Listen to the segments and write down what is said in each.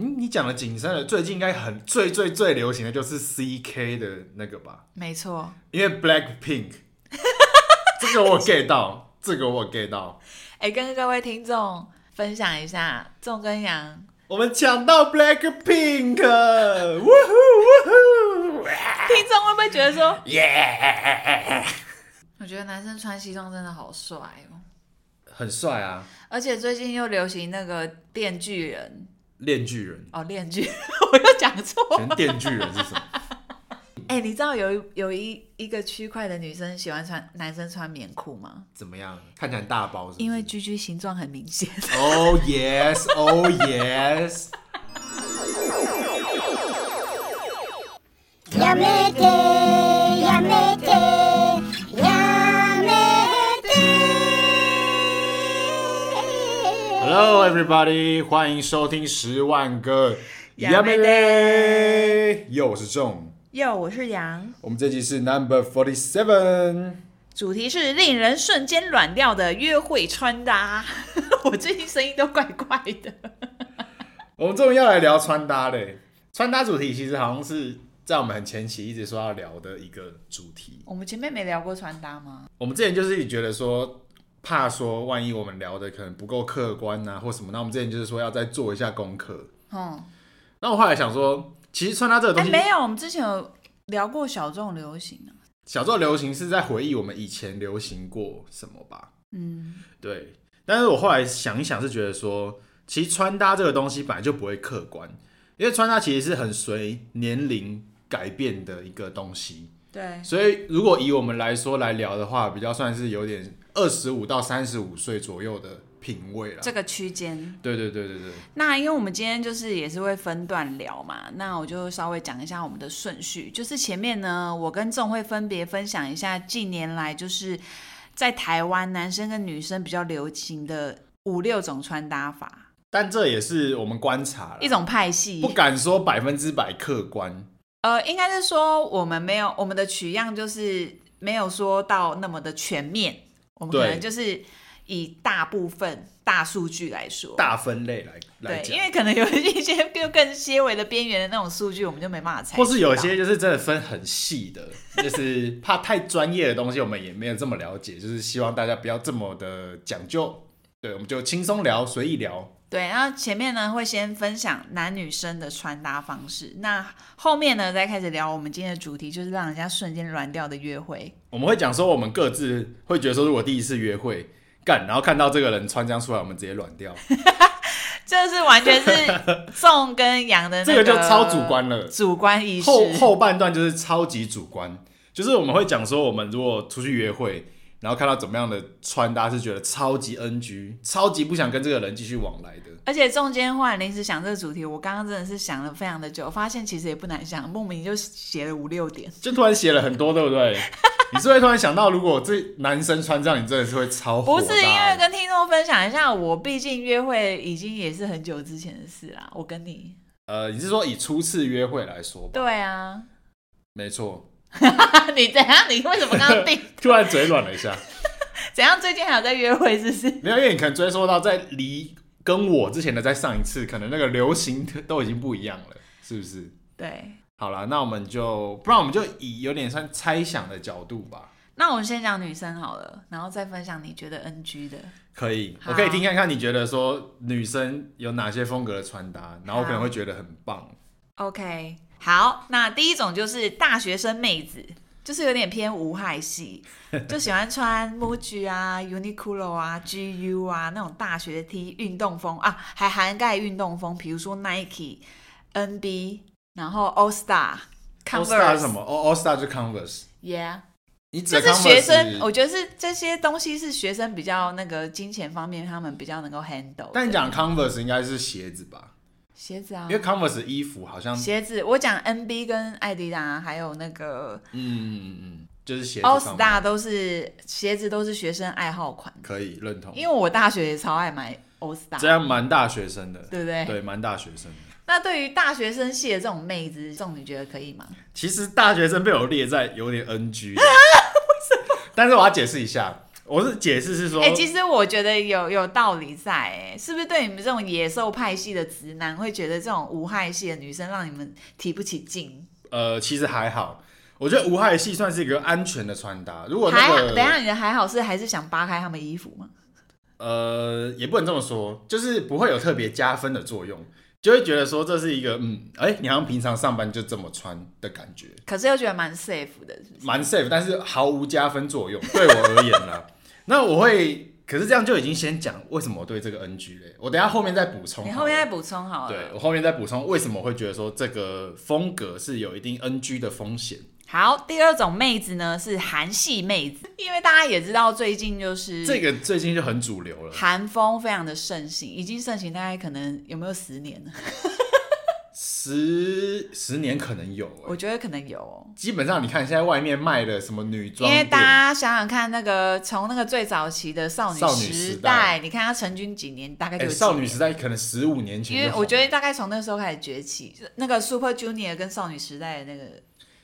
嗯，你讲的紧身的，最近应该很最最最流行的就是 CK 的那个吧？没错，因为 Black Pink，这个我 get 到，这个我 get 到。哎、欸，跟各位听众分享一下，仲跟杨，我们抢到 Black Pink，呜 呼呜呼！听众会不会觉得说，耶？我觉得男生穿西装真的好帅哦，很帅啊！而且最近又流行那个电锯人。链锯人哦，链锯，我又讲错了。电锯人是什么？哎、欸，你知道有有一一个区块的女生喜欢穿男生穿棉裤吗？怎么样？看起来很大包是不是？因为居居形状很明显。Oh yes, oh yes。や Hello everybody，欢迎收听十万个やめて。又我是仲，又我是杨。我们这集是 Number Forty Seven，主题是令人瞬间软掉的约会穿搭。我最近声音都怪怪的。我们终于要来聊穿搭嘞！穿搭主题其实好像是在我们很前期一直说要聊的一个主题。我们前面没聊过穿搭吗？我们之前就是觉得说。 怕说万一我们聊的可能不够客观啊，或什么，那我们之前就是说要再做一下功课。嗯，那我后来想说，其实穿搭这个东西，欸、没有，我们之前有聊过小众流行啊。小众流行是在回忆我们以前流行过什么吧？嗯，对。但是我后来想一想，是觉得说，其实穿搭这个东西本来就不会客观，因为穿搭其实是很随年龄改变的一个东西。对。所以如果以我们来说来聊的话，比较算是有点。二十五到三十五岁左右的品味了，这个区间。对对对对对。那因为我们今天就是也是会分段聊嘛，那我就稍微讲一下我们的顺序。就是前面呢，我跟仲会分别分享一下近年来就是在台湾男生跟女生比较流行的五六种穿搭法。但这也是我们观察一种派系，不敢说百分之百客观。呃，应该是说我们没有我们的取样就是没有说到那么的全面。我们可能就是以大部分大数据来说，大分类来来对，因为可能有一些就更些微的边缘的那种数据，我们就没办法猜。或是有些就是真的分很细的，就是怕太专业的东西，我们也没有这么了解，就是希望大家不要这么的讲究。对，我们就轻松聊，随意聊。对，然后前面呢会先分享男女生的穿搭方式，那后面呢再开始聊我们今天的主题，就是让人家瞬间软掉的约会。我们会讲说，我们各自会觉得说，如果第一次约会干，然后看到这个人穿这样出来，我们直接软掉。这是完全是 仲跟杨的那个，这个就超主观了，主观意识。后后半段就是超级主观，就是我们会讲说，我们如果出去约会。然后看到怎么样的穿搭是觉得超级 NG，超级不想跟这个人继续往来的。而且中间忽然临时想这个主题，我刚刚真的是想了非常的久，发现其实也不难想，莫名就写了五六点，就突然写了很多，对不对？你是会突然想到，如果这男生穿这样，你真的是会超。不是因为跟听众分享一下，我毕竟约会已经也是很久之前的事啦。我跟你，呃，你是说以初次约会来说吧？对啊，没错。你怎样？你为什么刚刚定？突然嘴软了一下。怎样？最近还有在约会，是不是？没有，因为你可能追溯到在离跟我之前的再上一次，可能那个流行都已经不一样了，是不是？对。好了，那我们就不然我们就以有点算猜想的角度吧。那我们先讲女生好了，然后再分享你觉得 NG 的。可以，我可以听看看你觉得说女生有哪些风格的穿搭，然后我可能会觉得很棒。OK。好，那第一种就是大学生妹子，就是有点偏无害系，就喜欢穿 MUJI 啊、Uniqlo 啊、GU 啊那种大学 T 运动风啊，还涵盖运动风，比如说 Nike、NB，然后 All Star、Converse。All Star 是什么？All Star 就 Converse。Yeah，你就是学生，我觉得是这些东西是学生比较那个金钱方面，他们比较能够 handle。但你讲 Converse 应该是鞋子吧？鞋子啊，因为 Converse 衣服好像鞋子，我讲 NB 跟艾迪达还有那个，嗯嗯嗯，就是鞋子。All Star 都是鞋子，都是学生爱好款，可以认同。因为我大学也超爱买 All Star，这样蛮大学生的，对不对？对，蛮大学生的。那对于大学生系的这种妹子，这种你觉得可以吗？其实大学生被我列在有点 NG，为什么？但是我要解释一下。我是解释是说，哎、欸，其实我觉得有有道理在，哎，是不是对你们这种野兽派系的直男会觉得这种无害系的女生让你们提不起劲？呃，其实还好，我觉得无害系算是一个安全的穿搭。如果、那个、还好，等一下你的还好是还是想扒开他们衣服吗？呃，也不能这么说，就是不会有特别加分的作用。就会觉得说这是一个嗯，哎、欸，你好像平常上班就这么穿的感觉，可是又觉得蛮 safe 的，蛮 safe，但是毫无加分作用，对我而言呢。那我会，可是这样就已经先讲为什么我对这个 NG 嘞，我等下后面再补充。你后面再补充好了。对，我后面再补充为什么我会觉得说这个风格是有一定 NG 的风险。好，第二种妹子呢是韩系妹子，因为大家也知道最近就是这个最近就很主流了，韩风非常的盛行，已经盛行大概可能有没有十年了？十十年可能有、欸，我觉得可能有、喔。基本上你看现在外面卖的什么女装，因为大家想想看，那个从那个最早期的少女时代，你看它成军几年，大概就、欸、少女时代可能十五年前，因为我觉得大概从那时候开始崛起，那个 Super Junior 跟少女时代的那个。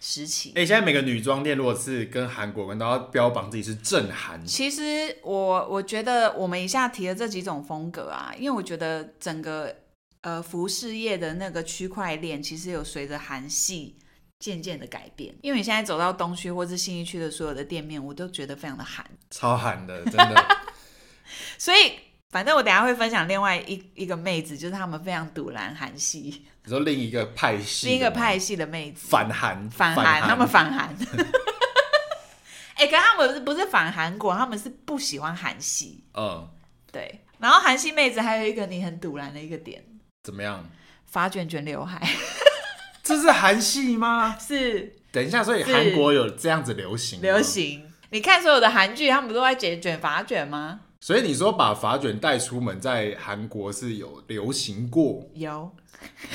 时期，哎、欸，现在每个女装店如果是跟韩国人，都要标榜自己是正韩。其实我我觉得我们以下提的这几种风格啊，因为我觉得整个呃服饰业的那个区块链，其实有随着韩系渐渐的改变。因为你现在走到东区或是信义区的所有的店面，我都觉得非常的韩，超韩的，真的。所以。反正我等下会分享另外一一个妹子，就是他们非常堵拦韩系。你说另一个派系，另一个派系的妹子反韩，反韩，他们反韩。哎、欸，可他们不是不是反韩国，他们是不喜欢韩系。嗯，对。然后韩系妹子还有一个你很堵拦的一个点，怎么样？发卷卷刘海，这是韩系吗？是。等一下，所以韩国有这样子流行？流行。你看所有的韩剧，他们不都在卷卷发卷吗？所以你说把发卷带出门，在韩国是有流行过？有。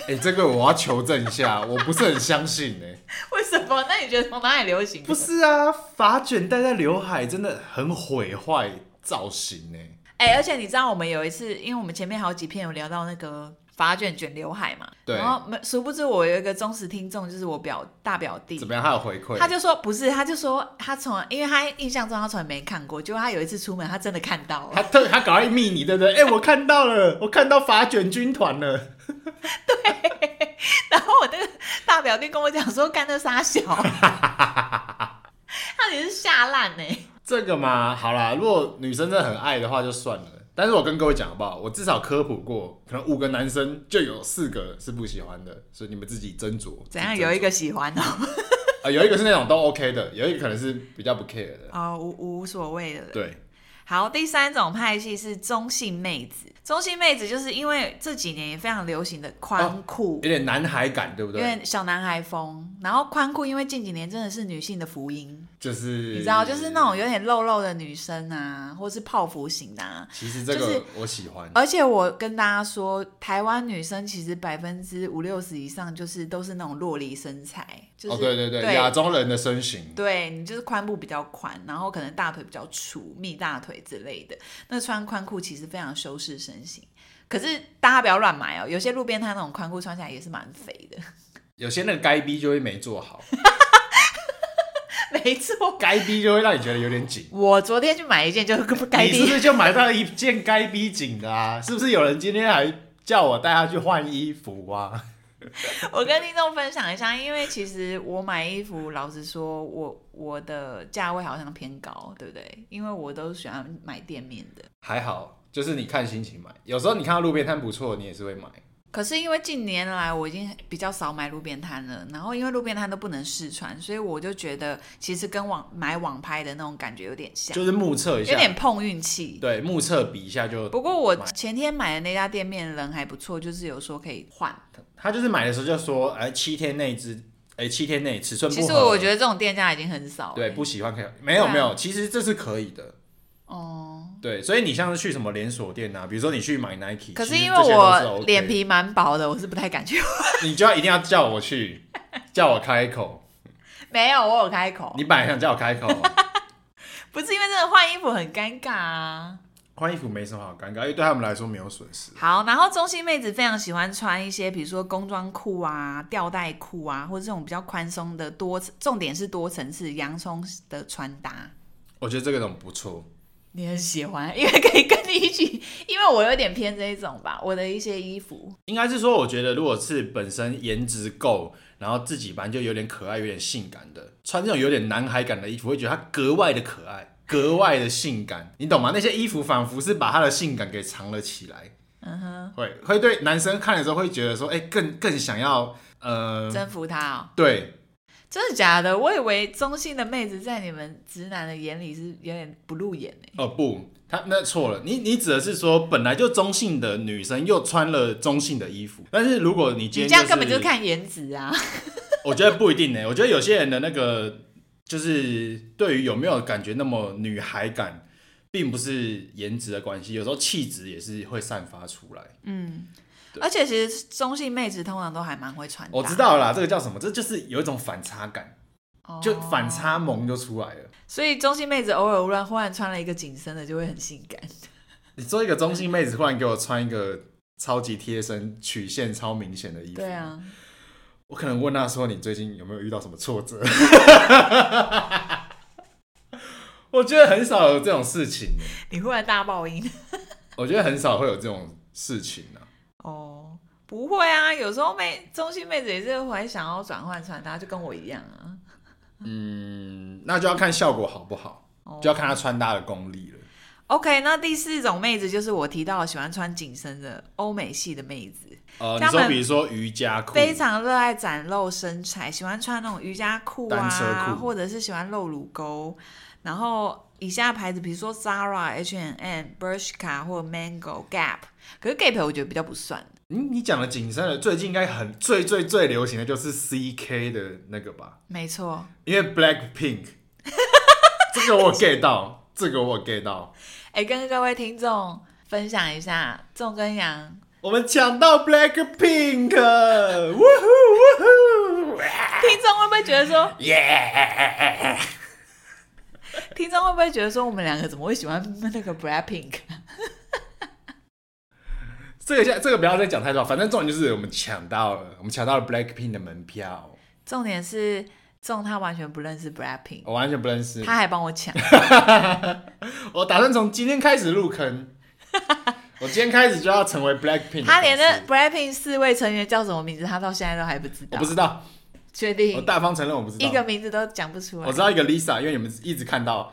哎、欸，这个我要求证一下，我不是很相信哎、欸。为什么？那你觉得从哪里流行？不是啊，发卷戴在刘海真的很毁坏造型呢、欸。哎、欸，而且你知道我们有一次，因为我们前面好几篇有聊到那个。发卷卷刘海嘛，对，然后没殊不知我有一个忠实听众，就是我表大表弟，怎么样？他有回馈？他就说不是，他就说他从来，因为他印象中他从来没看过，结果他有一次出门，他真的看到了，他特他搞快密你，对不对？哎、欸，我看到了，我看到发卷军团了，对。然后我那个大表弟跟我讲说，干那杀小，他也是吓烂呢。这个嘛，好啦，如果女生真的很爱的话，就算了。但是我跟各位讲好不好？我至少科普过，可能五个男生就有四个是不喜欢的，所以你们自己斟酌。怎样有一个喜欢哦？啊、呃，有一个是那种都 OK 的，有一个可能是比较不 care 的。哦，无无所谓的。对。好，第三种派系是中性妹子。中性妹子就是因为这几年也非常流行的宽裤，有点男孩感，对不对？有点小男孩风。然后宽裤，因为近几年真的是女性的福音，就是你知道，就是那种有点肉肉的女生啊，或是泡芙型的啊。其实这个我喜欢。而且我跟大家说，台湾女生其实百分之五六十以上就是都是那种洛梨身材，就是、哦对对对，亚洲人的身形。对，你就是髋部比较宽，然后可能大腿比较粗，蜜大腿之类的。那穿宽裤其实非常修饰身形。可是大家不要乱买哦，有些路边摊那种宽裤穿起来也是蛮肥的。有些那个该逼就会没做好。没错，该逼就会让你觉得有点紧。我昨天去买一件就是该逼，你是不是就买到了一件该逼紧的啊？是不是有人今天还叫我带他去换衣服啊？我跟听众分享一下，因为其实我买衣服，老实说，我我的价位好像偏高，对不对？因为我都喜欢买店面的。还好，就是你看心情买，有时候你看到路边摊不错，你也是会买。可是因为近年来我已经比较少买路边摊了，然后因为路边摊都不能试穿，所以我就觉得其实跟网买网拍的那种感觉有点像，就是目测一下，有点碰运气。对，目测比一下就。不过我前天买的那家店面人还不错，就是有说可以换。他就是买的时候就说，哎，七天内之，哎，七天内尺寸不实我觉得这种店家已经很少。对，不喜欢可以，没有、啊、没有，其实这是可以的。哦，对，所以你像是去什么连锁店啊，比如说你去买 Nike，可是因为我脸皮蛮薄的，我是不太敢去。你就要一定要叫我去，叫我开口。没有，我有开口。你本来想叫我开口，不是因为真的换衣服很尴尬啊。换衣服没什么好尴尬，因为对他们来说没有损失。好，然后中性妹子非常喜欢穿一些，比如说工装裤啊、吊带裤啊，或者这种比较宽松的多，重点是多层次洋葱的穿搭。我觉得这个种不错。你很喜欢，因为可以跟你一起，因为我有点偏这一种吧。我的一些衣服，应该是说，我觉得如果是本身颜值够，然后自己反正就有点可爱、有点性感的，穿这种有点男孩感的衣服，会觉得它格外的可爱、格外的性感，你懂吗？那些衣服仿佛是把他的性感给藏了起来。嗯哼，会会对男生看的时候会觉得说，哎、欸，更更想要呃征服他哦。对。真的假的？我以为中性的妹子在你们直男的眼里是有点不入眼呢。哦不，他那错了。你你指的是说本来就中性的女生又穿了中性的衣服，但是如果你今天、就是、你这样根本就是看颜值啊。我觉得不一定呢。我觉得有些人的那个就是对于有没有感觉那么女孩感，并不是颜值的关系，有时候气质也是会散发出来。嗯。而且其实中性妹子通常都还蛮会穿。我知道啦，这个叫什么？这就是有一种反差感，哦、就反差萌就出来了。所以中性妹子偶尔忽然忽然穿了一个紧身的，就会很性感。你做一个中性妹子，忽然给我穿一个超级贴身、曲线超明显的衣服，对啊，我可能问她说：“你最近有没有遇到什么挫折？” 我觉得很少有这种事情。你忽然大爆音，我觉得很少会有这种事情啊。哦，不会啊，有时候妹中性妹子也是会想要转换穿搭，就跟我一样啊。嗯，那就要看效果好不好，哦、就要看她穿搭的功力了。OK，那第四种妹子就是我提到喜欢穿紧身的欧美系的妹子。呃，你说比如说瑜伽裤，非常热爱展露身材，喜欢穿那种瑜伽裤啊，或者是喜欢露乳沟，然后。以下牌子，比如说 Zara、H&M、Bershka 或 Mango、Gap，可是 Gap 我觉得比较不算。嗯，你讲的紧身的，最近应该很最最最流行的就是 CK 的那个吧？没错，因为 Black Pink，这个我 get 到，这个我 get 到。哎、欸，跟各位听众分享一下，仲跟杨，我们抢到 Black Pink，呜呼呜呼！听众会不会觉得说，耶？听众会不会觉得说我们两个怎么会喜欢那个 Blackpink？这个现这个不要再讲太多，反正重点就是我们抢到了，我们抢到了 Blackpink 的门票。重点是中他完全不认识 Blackpink，我完全不认识，他还帮我抢。我打算从今天开始入坑，我今天开始就要成为 Blackpink。他连那 Blackpink 四位成员叫什么名字，他到现在都还不知道。我不知道。确定？我大方承认我不知道，一个名字都讲不出来。我知道一个 Lisa，因为你们一直看到，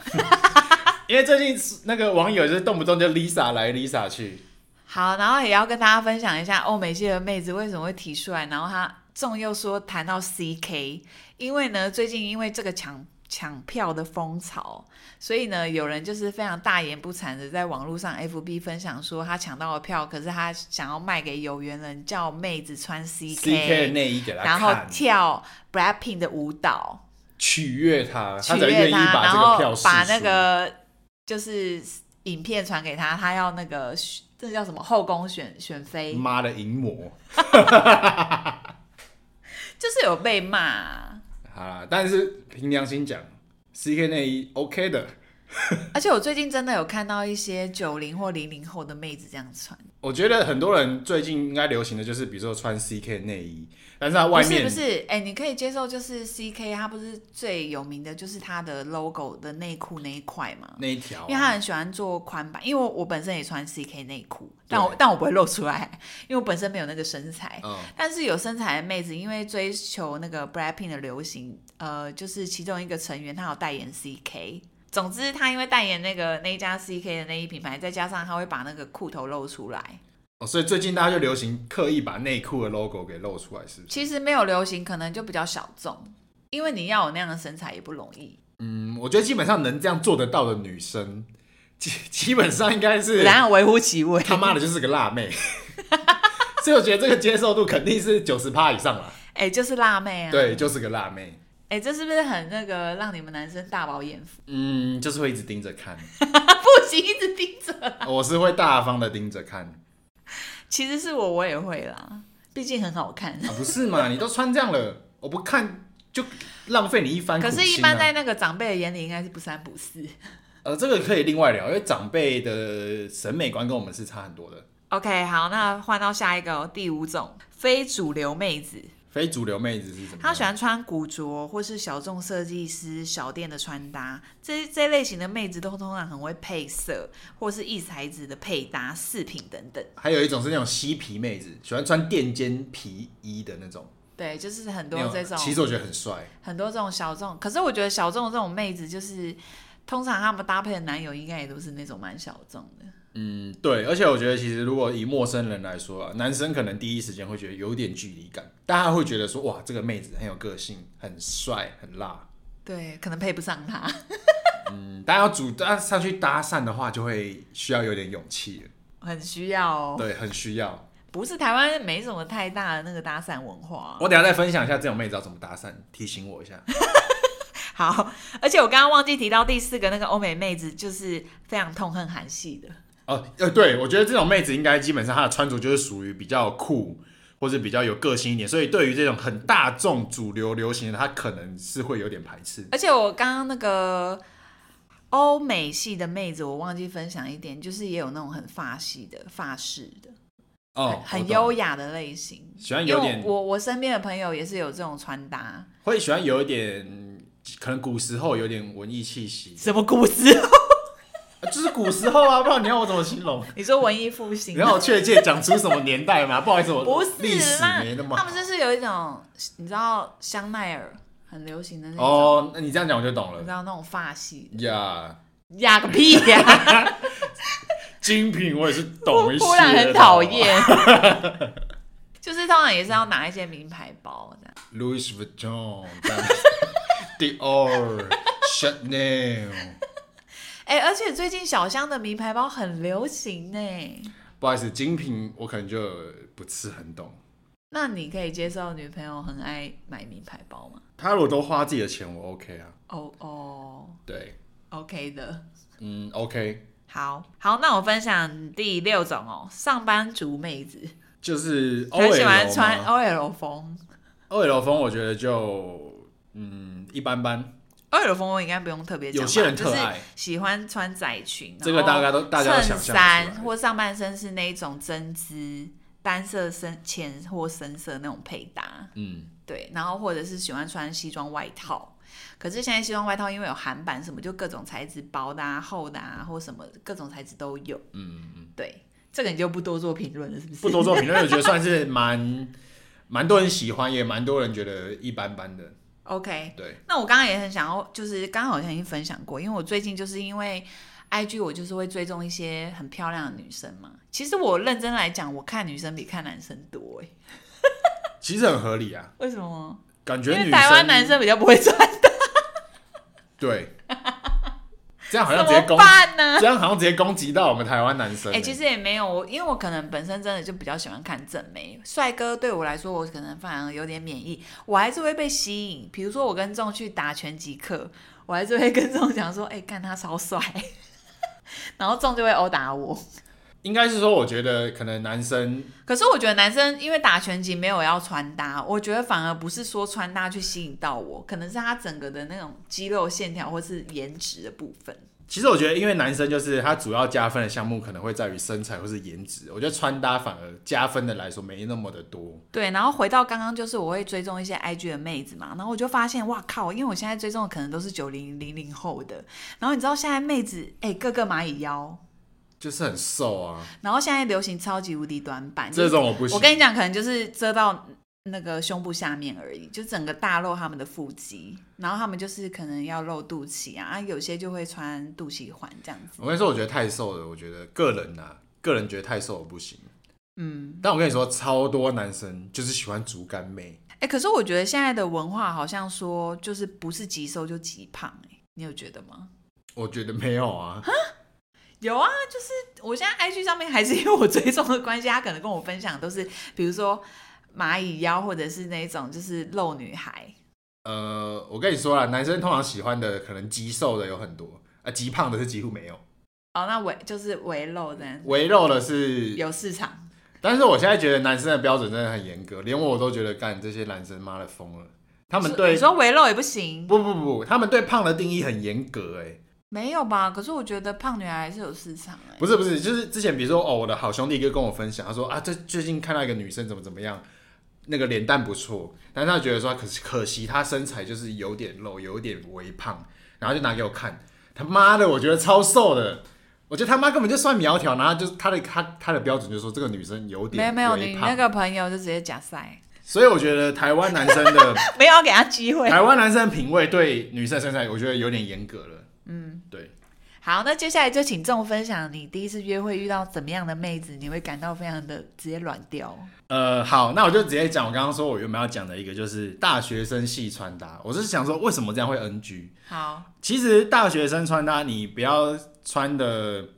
因为最近那个网友就是动不动就 Lisa 来 Lisa 去。好，然后也要跟大家分享一下欧美系的妹子为什么会提出来，然后他仲又说谈到 CK，因为呢最近因为这个抢。抢票的风潮，所以呢，有人就是非常大言不惭的在网络上 FB 分享说，他抢到了票，可是他想要卖给有缘人，叫妹子穿 CK, CK 的内衣给他，然后跳 Blackpink 的舞蹈，取悦他，取悦他，他然后把那个就是影片传给他，他要那个这叫什么后宫选选妃，妈的淫魔，就是有被骂。啊！但是凭良心讲，CK 内衣 OK 的。而且我最近真的有看到一些九零或零零后的妹子这样穿。我觉得很多人最近应该流行的就是，比如说穿 CK 内衣。但是它外面不是不是，哎、欸，你可以接受，就是 C K，它不是最有名的就是它的 logo 的内裤那一块嘛，那一条、啊，因为他很喜欢做宽版，因为我我本身也穿 C K 内裤，但我但我不会露出来，因为我本身没有那个身材，嗯、但是有身材的妹子，因为追求那个 Blackpink 的流行，呃，就是其中一个成员她有代言 C K，总之他因为代言那个那一家 C K 的内衣品牌，再加上他会把那个裤头露出来。哦，所以最近大家就流行刻意把内裤的 logo 给露出来，是不是？其实没有流行，可能就比较小众，因为你要有那样的身材也不容易。嗯，我觉得基本上能这样做得到的女生，基基本上应该是然后微乎其微，他妈的就是个辣妹。所以我觉得这个接受度肯定是九十趴以上了。哎、欸，就是辣妹啊！对，就是个辣妹。哎、欸，这是不是很那个让你们男生大饱眼福？嗯，就是会一直盯着看，不行，一直盯着。我是会大方的盯着看。其实是我，我也会啦，毕竟很好看。啊，不是嘛？你都穿这样了，我不看就浪费你一番啊。可是，一般在那个长辈的眼里，应该是不三不四。呃，这个可以另外聊，因为长辈的审美观跟我们是差很多的。OK，好，那换到下一个第五种非主流妹子。非主流妹子是什么？她喜欢穿古着或是小众设计师小店的穿搭，这这类型的妹子都通常很会配色或是异材质的配搭饰品等等。还有一种是那种嬉皮妹子，喜欢穿垫肩皮衣的那种。对，就是很多这种。其实我觉得很帅。很多这种小众，可是我觉得小众这种妹子，就是通常他们搭配的男友应该也都是那种蛮小众的。嗯，对，而且我觉得其实如果以陌生人来说啊，男生可能第一时间会觉得有点距离感，大家会觉得说哇，这个妹子很有个性，很帅，很辣。对，可能配不上他。嗯，大家要主搭上去搭讪的话，就会需要有点勇气。很需要哦。对，很需要。不是台湾没什么太大的那个搭讪文化。我等下再分享一下这种妹子要怎么搭讪，提醒我一下。好，而且我刚刚忘记提到第四个那个欧美妹子，就是非常痛恨韩系的。哦，呃，对，我觉得这种妹子应该基本上她的穿着就是属于比较酷，或者比较有个性一点，所以对于这种很大众主流流行的，她可能是会有点排斥。而且我刚刚那个欧美系的妹子，我忘记分享一点，就是也有那种很法系的、法式的，哦，很优雅的类型，喜欢有点。我我身边的朋友也是有这种穿搭，会喜欢有一点，可能古时候有点文艺气息。什么古时候？就是古时候啊，不知道你要我怎么形容？你说文艺复兴？你要我确切讲出什么年代吗？不好意思，我不是历史没那么。他们就是有一种，你知道香奈儿很流行的那种。哦，那你这样讲我就懂了。你知道那种发系？呀，呀个屁呀！精品我也是懂一些。突然很讨厌。就是通常也是要拿一些名牌包这样。Louis Vuitton，Dior，Chanel。哎、欸，而且最近小香的名牌包很流行呢。不好意思，精品我可能就不是很懂。那你可以接受女朋友很爱买名牌包吗？她如果都花自己的钱，我 OK 啊。哦哦，对，OK 的。嗯，OK。好，好，那我分享第六种哦，上班族妹子，就是很喜欢穿 OL 风。OL 风，我觉得就嗯一般般。OL 风我应该不用特别讲，有些人特爱，就是喜欢穿窄裙，这个大家都大家想象，衬衫或上半身是那种针织单色深浅或深色那种配搭，嗯，对，然后或者是喜欢穿西装外套，可是现在西装外套因为有韩版什么，就各种材质薄的啊、厚的啊，或什么各种材质都有，嗯嗯，对，这个你就不多做评论了，是不是？不多做评论，我觉得算是蛮蛮多人喜欢，也蛮多人觉得一般般的。OK，对，那我刚刚也很想要，就是刚刚好像已经分享过，因为我最近就是因为 IG，我就是会追踪一些很漂亮的女生嘛。其实我认真来讲，我看女生比看男生多哎。其实很合理啊。为什么？感觉因为台湾男生比较不会穿搭。对。这样好像直接攻，呢这样好像直接攻击到我们台湾男生。哎、欸，其实也没有，因为我可能本身真的就比较喜欢看正妹，帅哥对我来说，我可能反而有点免疫，我还是会被吸引。比如说我跟众去打拳击课，我还是会跟众讲说，哎、欸，看他超帅，然后众就会殴打我。应该是说，我觉得可能男生，可是我觉得男生因为打拳击没有要穿搭，我觉得反而不是说穿搭去吸引到我，可能是他整个的那种肌肉线条或是颜值的部分。其实我觉得，因为男生就是他主要加分的项目可能会在于身材或是颜值，我觉得穿搭反而加分的来说没那么的多。对，然后回到刚刚就是我会追踪一些 IG 的妹子嘛，然后我就发现哇靠，因为我现在追踪的可能都是九零零零后的，然后你知道现在妹子哎个个蚂蚁腰。就是很瘦啊，然后现在流行超级无敌短版，这种我不行。我跟你讲，可能就是遮到那个胸部下面而已，就整个大露他们的腹肌，然后他们就是可能要露肚脐啊，啊有些就会穿肚脐环这样子。我跟你说，我觉得太瘦了，我觉得个人啊，个人觉得太瘦了不行。嗯，但我跟你说，超多男生就是喜欢竹竿妹。哎、欸，可是我觉得现在的文化好像说，就是不是极瘦就极胖、欸，哎，你有觉得吗？我觉得没有啊。有啊，就是我现在 IG 上面还是 因为我追踪的关系，他可能跟我分享都是，比如说蚂蚁腰，或者是那种就是露女孩。呃，我跟你说啊，男生通常喜欢的可能极瘦的有很多，啊，极胖的是几乎没有。哦，那围就是微露的，围肉的是有市场。但是我现在觉得男生的标准真的很严格，连我都觉得干这些男生妈的疯了。他们对你说围肉也不行？不不不，他们对胖的定义很严格，哎。没有吧？可是我觉得胖女孩还是有市场哎。不是不是，就是之前比如说哦，我的好兄弟就跟我分享，他说啊，这最近看到一个女生怎么怎么样，那个脸蛋不错，但是他觉得说可可惜她身材就是有点肉，有点微胖，然后就拿给我看，他妈的，我觉得超瘦的，我觉得他妈根本就算苗条，然后就是他的他他的标准就是说这个女生有点没有没有，你那个朋友就直接假赛，所以我觉得台湾男生的 没有要给他机会，台湾男生的品味对女生身材我觉得有点严格了，嗯，对。好，那接下来就请众分享你第一次约会遇到怎么样的妹子，你会感到非常的直接软掉。呃，好，那我就直接讲我刚刚说我原本要讲的一个，就是大学生系穿搭。我是想说，为什么这样会 NG？好，其实大学生穿搭，你不要穿的，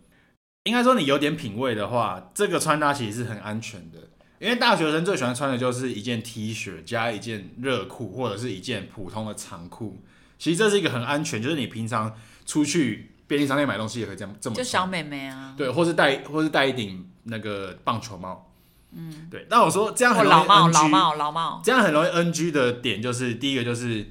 应该说你有点品味的话，这个穿搭其实是很安全的。因为大学生最喜欢穿的就是一件 T 恤加一件热裤，或者是一件普通的长裤。其实这是一个很安全，就是你平常出去。便利商店买东西也可以这样这么，就小美眉啊，对，或是戴或是戴一顶那个棒球帽，嗯，对。但我说这样很容易 NG，老帽老帽老帽，这样很容易 NG 的点就是第一个就是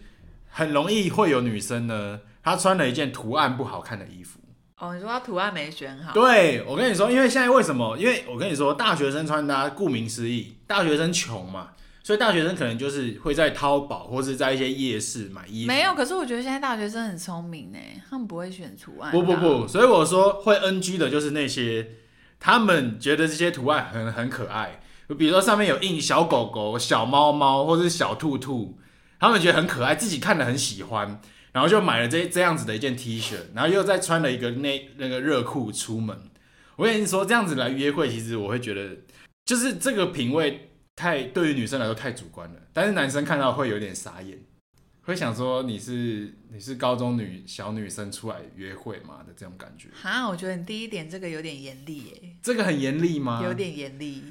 很容易会有女生呢，她穿了一件图案不好看的衣服。哦，你说她图案没选好？对，我跟你说，因为现在为什么？因为我跟你说，大学生穿搭，顾名思义，大学生穷嘛。所以大学生可能就是会在淘宝或是在一些夜市买衣服。没有，可是我觉得现在大学生很聪明呢，他们不会选图案。不不不，所以我说会 NG 的就是那些他们觉得这些图案很很可爱，比如说上面有印小狗狗、小猫猫或是小兔兔，他们觉得很可爱，自己看了很喜欢，然后就买了这这样子的一件 T 恤，然后又再穿了一个那那个热裤出门。我跟你说，这样子来约会，其实我会觉得就是这个品味。太对于女生来说太主观了，但是男生看到会有点傻眼，会想说你是你是高中女小女生出来约会嘛的这种感觉。哈，我觉得你第一点这个有点严厉耶。这个很严厉吗？有点严厉。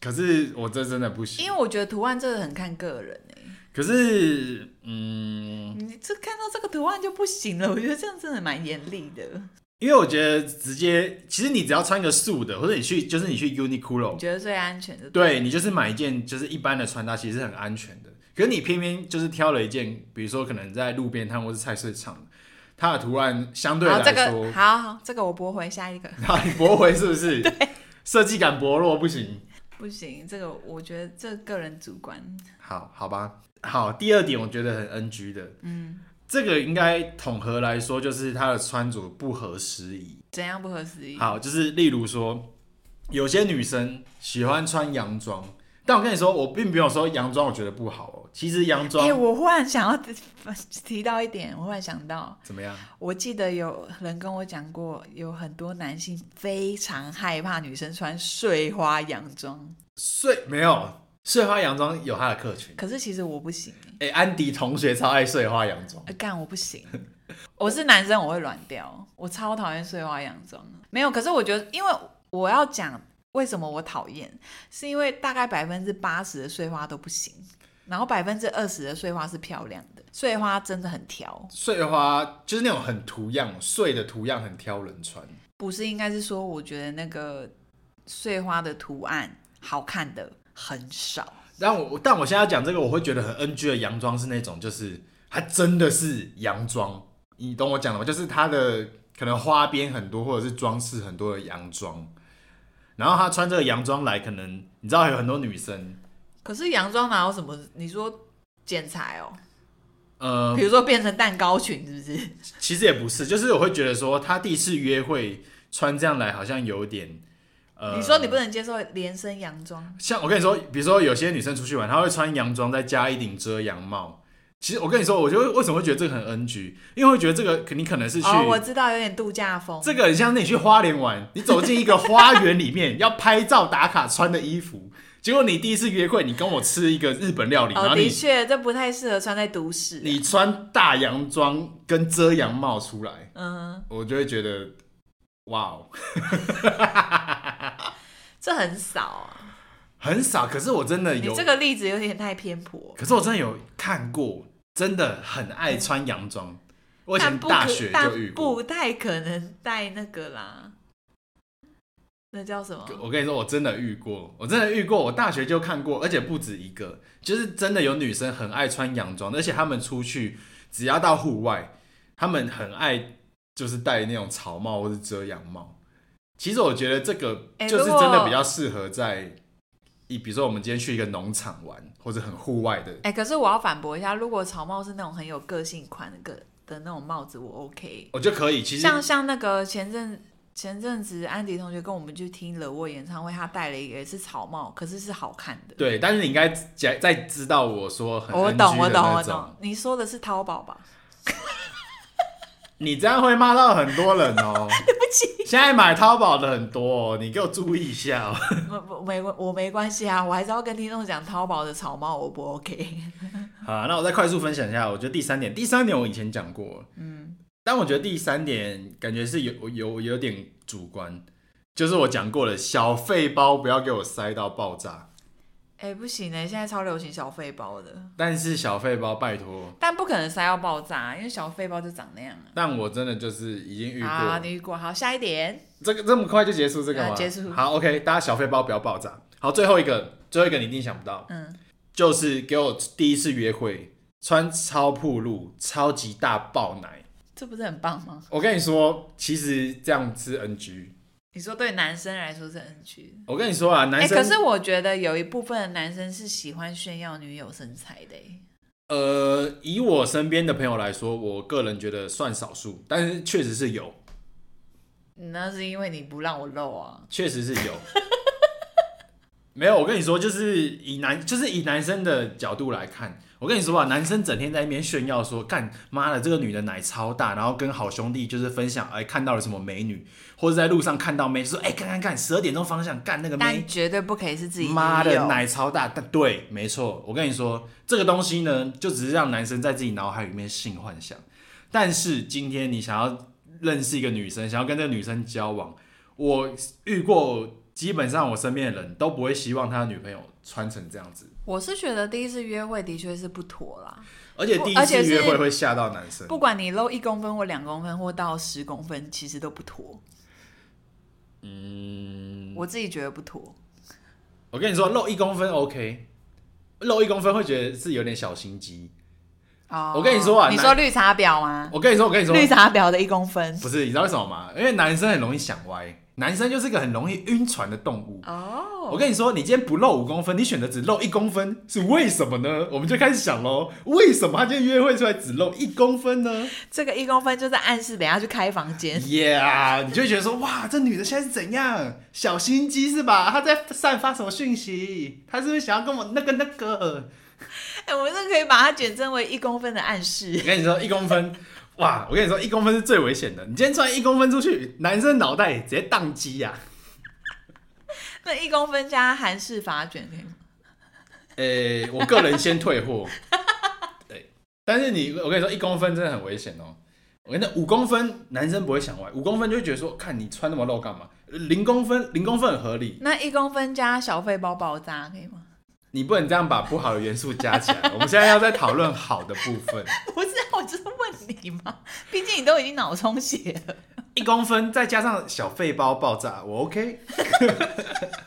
可是我这真的不行，因为我觉得图案真的很看个人哎。可是，嗯，你这看到这个图案就不行了，我觉得这样真的蛮严厉的。因为我觉得直接，其实你只要穿个素的，或者你去就是你去 Uniqlo，你觉得最安全的，对，你就是买一件就是一般的穿搭，其实是很安全的。可是你偏偏就是挑了一件，比如说可能在路边摊或是菜市场，它的图案相对来说，好，这个好，好，这个我驳回下一个，好，你驳回是不是？对，设计感薄弱不行，不行，这个我觉得这个人主观。好，好吧，好，第二点我觉得很 NG 的，嗯。这个应该统合来说，就是他的穿着不合时宜。怎样不合时宜？好，就是例如说，有些女生喜欢穿洋装，但我跟你说，我并没有说洋装我觉得不好哦。其实洋装，哎、欸，我忽然想要提到一点，我忽然想到，怎么样？我记得有人跟我讲过，有很多男性非常害怕女生穿碎花洋装。碎没有。碎花洋装有它的客群，可是其实我不行。哎、欸，安迪同学超爱碎花洋装。干、欸，我不行。我是男生，我会软掉。我超讨厌碎花洋装。没有，可是我觉得，因为我要讲为什么我讨厌，是因为大概百分之八十的碎花都不行，然后百分之二十的碎花是漂亮的。碎花真的很挑。碎花就是那种很图样碎的图样，很挑人穿。不是，应该是说，我觉得那个碎花的图案好看的。很少，但我但我现在讲这个，我会觉得很 NG 的洋装是那种，就是它真的是洋装，你懂我讲的吗？就是它的可能花边很多，或者是装饰很多的洋装，然后他穿这个洋装来，可能你知道有很多女生，可是洋装哪有什么？你说剪裁哦，呃，比如说变成蛋糕裙，是不是？其实也不是，就是我会觉得说，他第一次约会穿这样来，好像有点。你说你不能接受连身洋装？像我跟你说，比如说有些女生出去玩，她会穿洋装再加一顶遮阳帽。其实我跟你说，我觉得为什么会觉得这个很 NG？因为会觉得这个你可能是去哦，我知道有点度假风。这个很像你去花莲玩，你走进一个花园里面要拍照打卡穿的衣服，结果你第一次约会，你跟我吃一个日本料理，哦，然后的确这不太适合穿在都市。你穿大洋装跟遮阳帽出来，嗯，我就会觉得。哇哦，这很少啊，很少。可是我真的有，你这个例子有点太偏颇。可是我真的有看过，真的很爱穿洋装。我以前大学就遇过，不太可能带那个啦。那叫什么？我跟你说，我真的遇过，我真的遇过。我大学就看过，而且不止一个，就是真的有女生很爱穿洋装，而且她们出去只要到户外，她们很爱。就是戴那种草帽或是遮阳帽，其实我觉得这个就是真的比较适合在比如说我们今天去一个农场玩，或者很户外的。哎、欸，可是我要反驳一下，如果草帽是那种很有个性款的个的那种帽子，我 OK。我觉得可以，其实像像那个前阵前阵子安迪同学跟我们去听了我演唱会，他戴了一个也是草帽，可是是好看的。对，但是你应该在在知道我说很我懂我懂我懂，你说的是淘宝吧？你这样会骂到很多人哦。对不起，现在买淘宝的很多，哦，你给我注意一下哦。我我没我没关系啊，我还是要跟听众讲淘宝的草帽我不 OK。好，那我再快速分享一下，我觉得第三点，第三点我以前讲过，嗯，但我觉得第三点感觉是有有有点主观，就是我讲过的小废包不要给我塞到爆炸。哎、欸，不行呢，现在超流行小废包的。但是小废包，拜托。但不可能塞到爆炸，因为小废包就长那样。但我真的就是已经遇过。啊，你遇过。好，下一点。这个这么快就结束这个吗？啊、结束。好，OK，大家小废包不要爆炸。好，最后一个，最后一个你一定想不到。嗯。就是给我第一次约会穿超铺路、超级大爆奶，这不是很棒吗？我跟你说，其实这样吃 NG。你说对男生来说是 NG，我跟你说啊，男生、欸、可是我觉得有一部分的男生是喜欢炫耀女友身材的。呃，以我身边的朋友来说，我个人觉得算少数，但是确实是有。那是因为你不让我露啊。确实是有。没有，我跟你说，就是以男，就是以男生的角度来看。我跟你说啊，男生整天在那边炫耀说，干妈的这个女的奶超大，然后跟好兄弟就是分享，哎，看到了什么美女，或者在路上看到妹，说，哎，看看看，十二点钟方向干那个妹，但绝对不可以是自己妈的奶超大，但对，没错，我跟你说，这个东西呢，就只是让男生在自己脑海里面性幻想。但是今天你想要认识一个女生，想要跟这个女生交往，我遇过，基本上我身边的人都不会希望他的女朋友穿成这样子。我是觉得第一次约会的确是不妥啦，而且第一次约会会吓到男生。不管你露一公分或两公分或到十公分，其实都不妥。嗯，我自己觉得不妥。我跟你说，露一公分 OK，露一公分会觉得是有点小心机。哦，我跟你说啊，你说绿茶婊吗？我跟你说，我跟你说，绿茶婊的一公分不是，你知道为什么吗？因为男生很容易想歪。男生就是个很容易晕船的动物哦。Oh. 我跟你说，你今天不露五公分，你选择只露一公分，是为什么呢？我们就开始想喽，为什么他今天约会出来只露一公分呢？这个一公分就在暗示等下去开房间。Yeah，你就会觉得说，哇，这女的现在是怎样？小心机是吧？她在散发什么讯息？她是不是想要跟我那个那个？哎、欸，我们是可以把它简称为一公分的暗示。我跟你说，一公分。哇！我跟你说，一公分是最危险的。你今天穿一公分出去，男生脑袋直接宕机呀。那一公分加韩式发卷可以吗？呃、欸，我个人先退货。对，但是你，我跟你说，一公分真的很危险哦。我跟你说，五公分男生不会想歪，五公分就会觉得说，看你穿那么露干嘛？零公分，零公分很合理。那一公分加小费包爆炸可以吗？你不能这样把不好的元素加起来。我们现在要在讨论好的部分。不是，我就是问你嘛。毕竟你都已经脑充血了。一公分再加上小肺包爆炸，我 OK。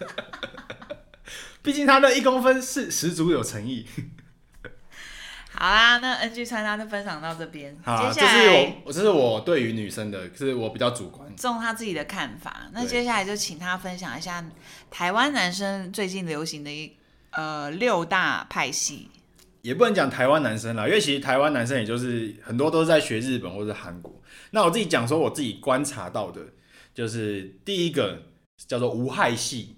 毕竟他的一公分是十足有诚意。好啦，那 NG 穿搭就分享到这边。好，接下来这是我，这是我对于女生的，是我比较主观，重他自己的看法。那接下来就请他分享一下台湾男生最近流行的一。呃，六大派系也不能讲台湾男生啦，因为其实台湾男生也就是很多都是在学日本或者韩国。那我自己讲说，我自己观察到的，就是第一个叫做无害系。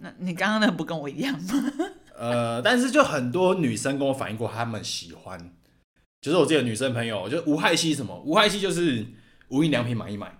那你刚刚那不跟我一样吗？呃，但是就很多女生跟我反映过，她们喜欢，就是我自己的女生朋友，就无害系什么？无害系就是无印良品买一买。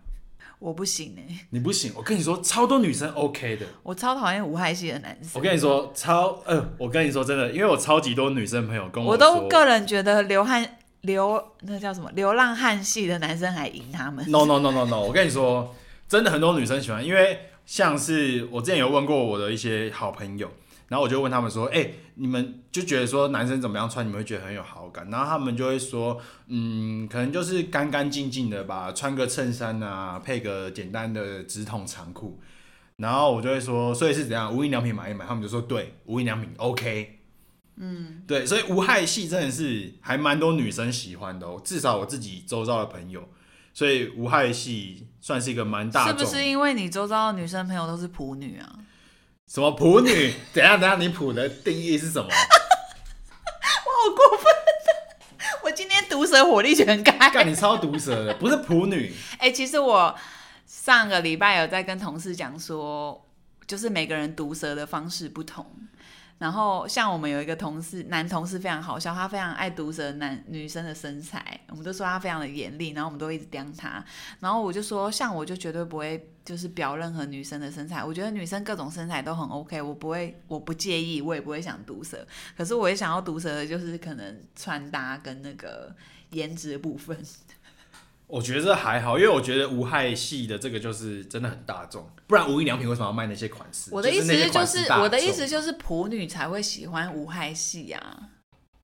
我不行哎、欸，你不行，我跟你说，超多女生 OK 的。我超讨厌无害系的男生。我跟你说，超呃，我跟你说真的，因为我超级多女生朋友跟我，我都个人觉得流汗流那叫什么流浪汉系的男生还赢他们。No no no no no，我跟你说，真的很多女生喜欢，因为像是我之前有问过我的一些好朋友。然后我就问他们说：“哎、欸，你们就觉得说男生怎么样穿，你们会觉得很有好感？”然后他们就会说：“嗯，可能就是干干净净的吧，穿个衬衫啊，配个简单的直筒长裤。”然后我就会说：“所以是怎样？无印良品买一买？”他们就说：“对，无印良品 OK。”嗯，对，所以无害系真的是还蛮多女生喜欢的哦，至少我自己周遭的朋友，所以无害系算是一个蛮大众。是不是因为你周遭的女生朋友都是普女啊？什么普女？等下等下，你普的定义是什么？我好过分！我今天毒舌火力全开，干你超毒舌的，不是普女。哎、欸，其实我上个礼拜有在跟同事讲说，就是每个人毒舌的方式不同。然后像我们有一个同事，男同事非常好笑，他非常爱毒舌男女生的身材，我们都说他非常的严厉，然后我们都一直刁他。然后我就说，像我就绝对不会就是表任何女生的身材，我觉得女生各种身材都很 OK，我不会，我不介意，我也不会想毒舌。可是我也想要毒舌的就是可能穿搭跟那个颜值的部分。我觉得这还好，因为我觉得无害系的这个就是真的很大众，不然无印良品为什么要卖那些款式？我的意思就是，就是我的意思就是普女才会喜欢无害系啊。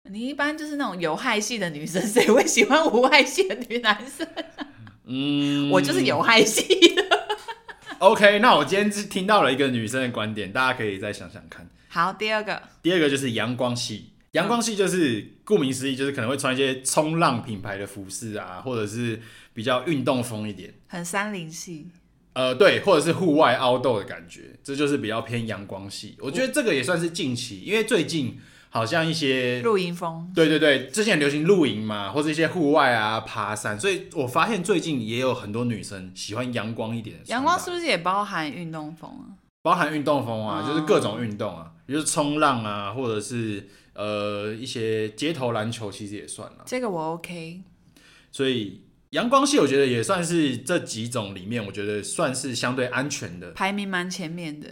你一般就是那种有害系的女生，谁会喜欢无害系的女男生？嗯，我就是有害系的。OK，那我今天是听到了一个女生的观点，大家可以再想想看。好，第二个，第二个就是阳光系。阳光系就是顾名思义，就是可能会穿一些冲浪品牌的服饰啊，或者是比较运动风一点，很山林系。呃，对，或者是户外 outdoor 的感觉，这就是比较偏阳光系。我觉得这个也算是近期，因为最近好像一些露营风，对对对，之前流行露营嘛，或者一些户外啊爬山，所以我发现最近也有很多女生喜欢阳光一点的。阳光是不是也包含运动风啊？包含运动风啊，就是各种运动啊，比如说冲浪啊，或者是。呃，一些街头篮球其实也算了，这个我 OK。所以阳光系我觉得也算是这几种里面，我觉得算是相对安全的，排名蛮前面的。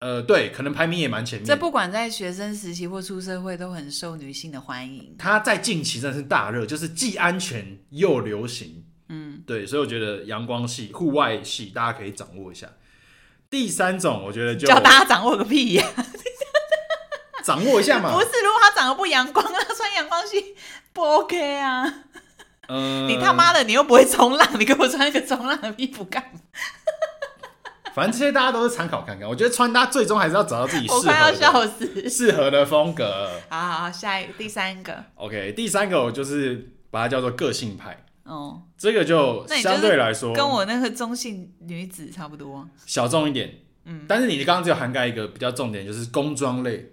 呃，对，可能排名也蛮前面。这不管在学生时期或出社会，都很受女性的欢迎。它在近期真的是大热，就是既安全又流行。嗯，对，所以我觉得阳光系、户外系大家可以掌握一下。第三种，我觉得就叫大家掌握个屁呀！掌握一下嘛？不是，如果他长得不阳光，他穿阳光系不 OK 啊？嗯，你他妈的，你又不会冲浪，你给我穿一个冲浪的衣服干嘛？反正这些大家都是参考看看。我觉得穿搭最终还是要找到自己适合适合的风格。好好好，下一个第三个，OK，第三个我就是把它叫做个性派。哦，这个就相对来说跟我那个中性女子差不多，小众一点。嗯，但是你刚刚只有涵盖一个比较重点，就是工装类。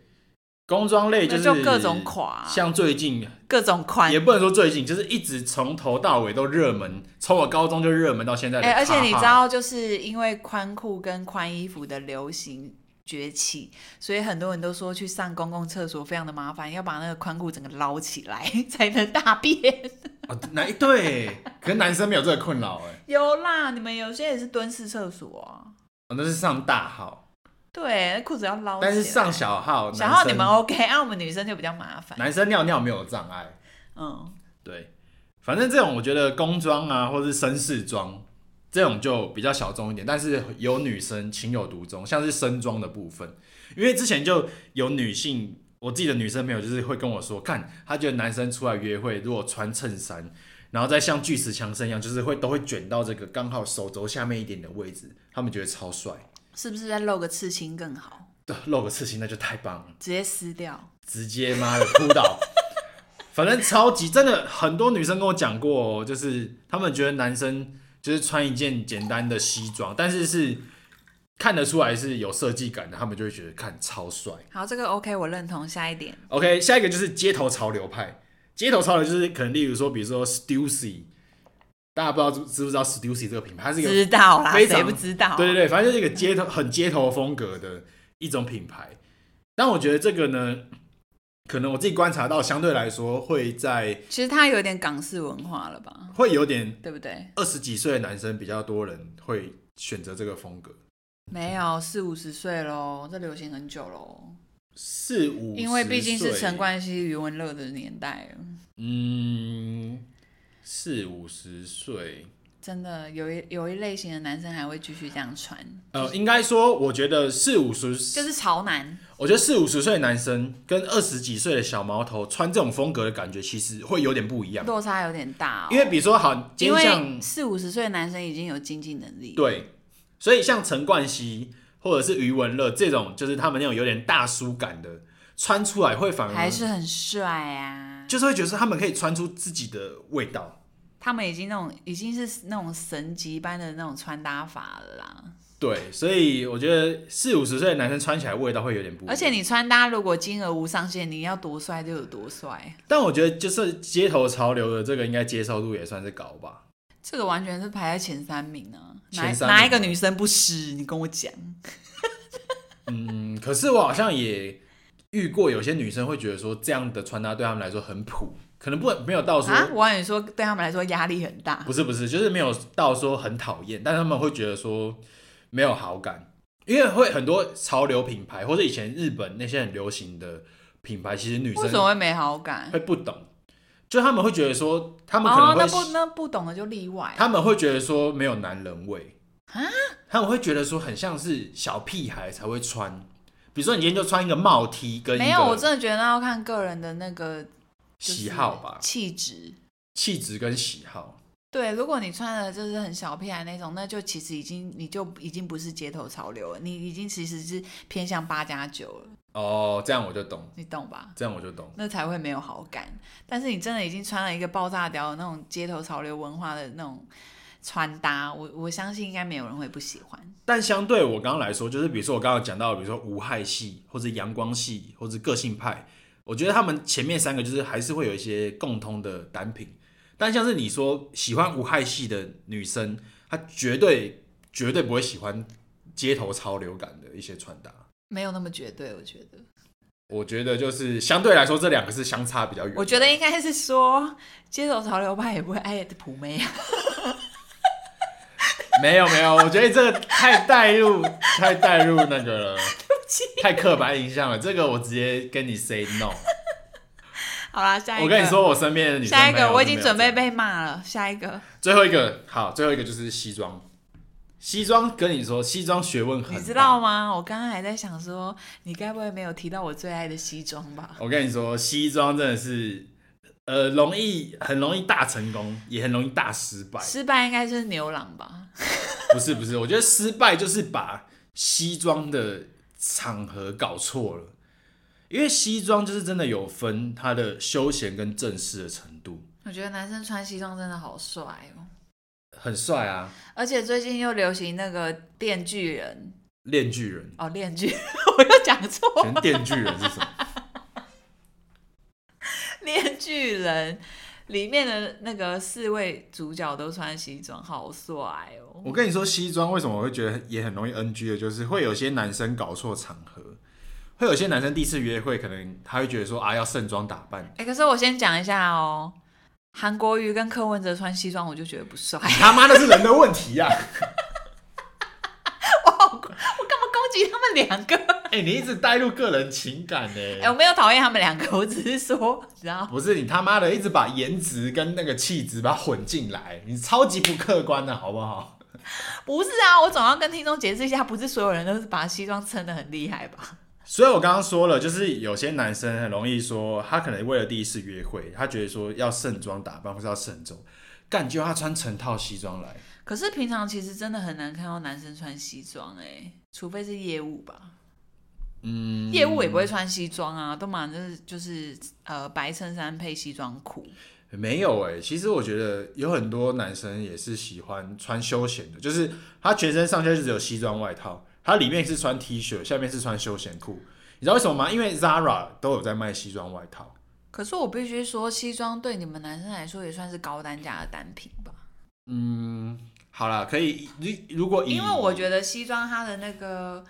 工装类就是各种款，像最近各种款，也不能说最近，就是一直从头到尾都热门，从我高中就热门到现在。哎，而且你知道，就是因为宽裤跟宽衣服的流行崛起，所以很多人都说去上公共厕所非常的麻烦，要把那个宽裤整个捞起来 才能大便。哦，那对，可是男生没有这个困扰哎。有啦，你们有些也是蹲式厕所啊。哦，那是上大号。对，裤子要捞。但是上小号，小号你们 OK，啊，我们女生就比较麻烦。男生尿尿没有障碍。嗯，对，反正这种我觉得工装啊，或是绅士装，这种就比较小众一点，但是有女生情有独钟，像是身装的部分，因为之前就有女性，我自己的女生朋友就是会跟我说，看她觉得男生出来约会，如果穿衬衫，然后再像巨石强森一样，就是会都会卷到这个刚好手肘下面一点的位置，他们觉得超帅。是不是再露个刺青更好？对，露个刺青那就太棒了，直接撕掉，直接妈的扑倒，反正超级真的，很多女生跟我讲过，就是他们觉得男生就是穿一件简单的西装，但是是看得出来是有设计感的，他们就会觉得看超帅。好，这个 OK，我认同。下一点，OK，下一个就是街头潮流派，街头潮流就是可能例如说，比如说 Stussy。大家不知道知知不知道 Stussy 这个品牌，它是一个知道啦，谁不知道？对对对，反正就是一个街头很街头风格的一种品牌。但我觉得这个呢，可能我自己观察到，相对来说会在，其实它有点港式文化了吧？会有点，对不对？二十几岁的男生比较多人会选择这个风格。没有四五十岁喽，这流行很久喽。四五，因为毕竟是陈冠希、余文乐的年代。嗯。四五十岁，真的有一有一类型的男生还会继续这样穿。呃，应该说，我觉得四五十就是潮男。我觉得四五十岁的男生跟二十几岁的小毛头穿这种风格的感觉，其实会有点不一样，落差有点大哦。因为比如说，好，因为四五十岁的男生已经有经济能力，对，所以像陈冠希或者是余文乐这种，就是他们那种有点大叔感的，穿出来会反而还是很帅啊。就是会觉得他们可以穿出自己的味道，他们已经那种已经是那种神级般的那种穿搭法了啦。对，所以我觉得四五十岁的男生穿起来味道会有点不一样。而且你穿搭如果金额无上限，你要多帅就有多帅。但我觉得就是街头潮流的这个应该接受度也算是高吧。这个完全是排在前三名啊！前三名哪哪一个女生不湿？你跟我讲。嗯，可是我好像也遇过有些女生会觉得说这样的穿搭对他们来说很普，可能不没有到说。啊，我跟你说，对他们来说压力很大。不是不是，就是没有到说很讨厌，但他们会觉得说。没有好感，因为会很多潮流品牌或者以前日本那些很流行的品牌，其实女生为什么会没好感？会不懂，就他们会觉得说，他们可能会、哦、那不那不懂的就例外。他们会觉得说没有男人味啊，他们会觉得说很像是小屁孩才会穿，比如说你今天就穿一个帽 T 跟没有，我真的觉得那要看个人的那个喜好吧，气质、气质跟喜好。对，如果你穿的就是很小屁孩那种，那就其实已经你就已经不是街头潮流了，你已经其实是偏向八加九了。哦，这样我就懂，你懂吧？这样我就懂，那才会没有好感。但是你真的已经穿了一个爆炸屌的那种街头潮流文化的那种穿搭，我我相信应该没有人会不喜欢。但相对我刚刚来说，就是比如说我刚刚讲到，比如说无害系或者阳光系或者个性派，我觉得他们前面三个就是还是会有一些共通的单品。但像是你说喜欢无害系的女生，她绝对绝对不会喜欢街头潮流感的一些穿搭，没有那么绝对。我觉得，我觉得就是相对来说，这两个是相差比较远。我觉得应该是说街头潮流派也不会爱普妹啊。没有没有，我觉得这个太带入太带入那个了，太刻板印象了。这个我直接跟你 say no。好啦，下一个。我跟你说，我身边的女生，下一个我已经准备被骂了。下一个，最后一个，好，最后一个就是西装。西装跟你说，西装学问很大，你知道吗？我刚刚还在想说，你该不会没有提到我最爱的西装吧？我跟你说，西装真的是，呃，容易很容易大成功，也很容易大失败。失败应该是牛郎吧？不是不是，我觉得失败就是把西装的场合搞错了。因为西装就是真的有分它的休闲跟正式的程度。我觉得男生穿西装真的好帅哦，很帅啊！而且最近又流行那个电锯人，链锯人哦，链锯，我又讲错了。电锯人是什么？链锯人里面的那个四位主角都穿西装，好帅哦！我跟你说，西装为什么我会觉得也很容易 NG 的，就是会有些男生搞错场合。会有些男生第一次约会，可能他会觉得说啊，要盛装打扮。哎、欸，可是我先讲一下哦，韩国瑜跟柯文哲穿西装，我就觉得不帅。他妈的是人的问题呀、啊！我好，我干嘛攻击他们两个？哎、欸，你一直带入个人情感呢。哎、欸，我没有讨厌他们两个，我只是说，知道不是你他妈的一直把颜值跟那个气质把它混进来，你超级不客观的好不好？不是啊，我总要跟听众解释一下，不是所有人都是把西装撑得很厉害吧？所以，我刚刚说了，就是有些男生很容易说，他可能为了第一次约会，他觉得说要盛装打扮或是要慎重，干就他穿成套西装来。可是平常其实真的很难看到男生穿西装，哎，除非是业务吧。嗯，业务也不会穿西装啊，都嘛就是就是呃白衬衫配西装裤。没有哎，其实我觉得有很多男生也是喜欢穿休闲的，就是他全身上下就只有西装外套。他里面是穿 T 恤，下面是穿休闲裤，你知道为什么吗？因为 Zara 都有在卖西装外套。可是我必须说，西装对你们男生来说也算是高单价的单品吧？嗯，好了，可以。如果因为我觉得西装它的那个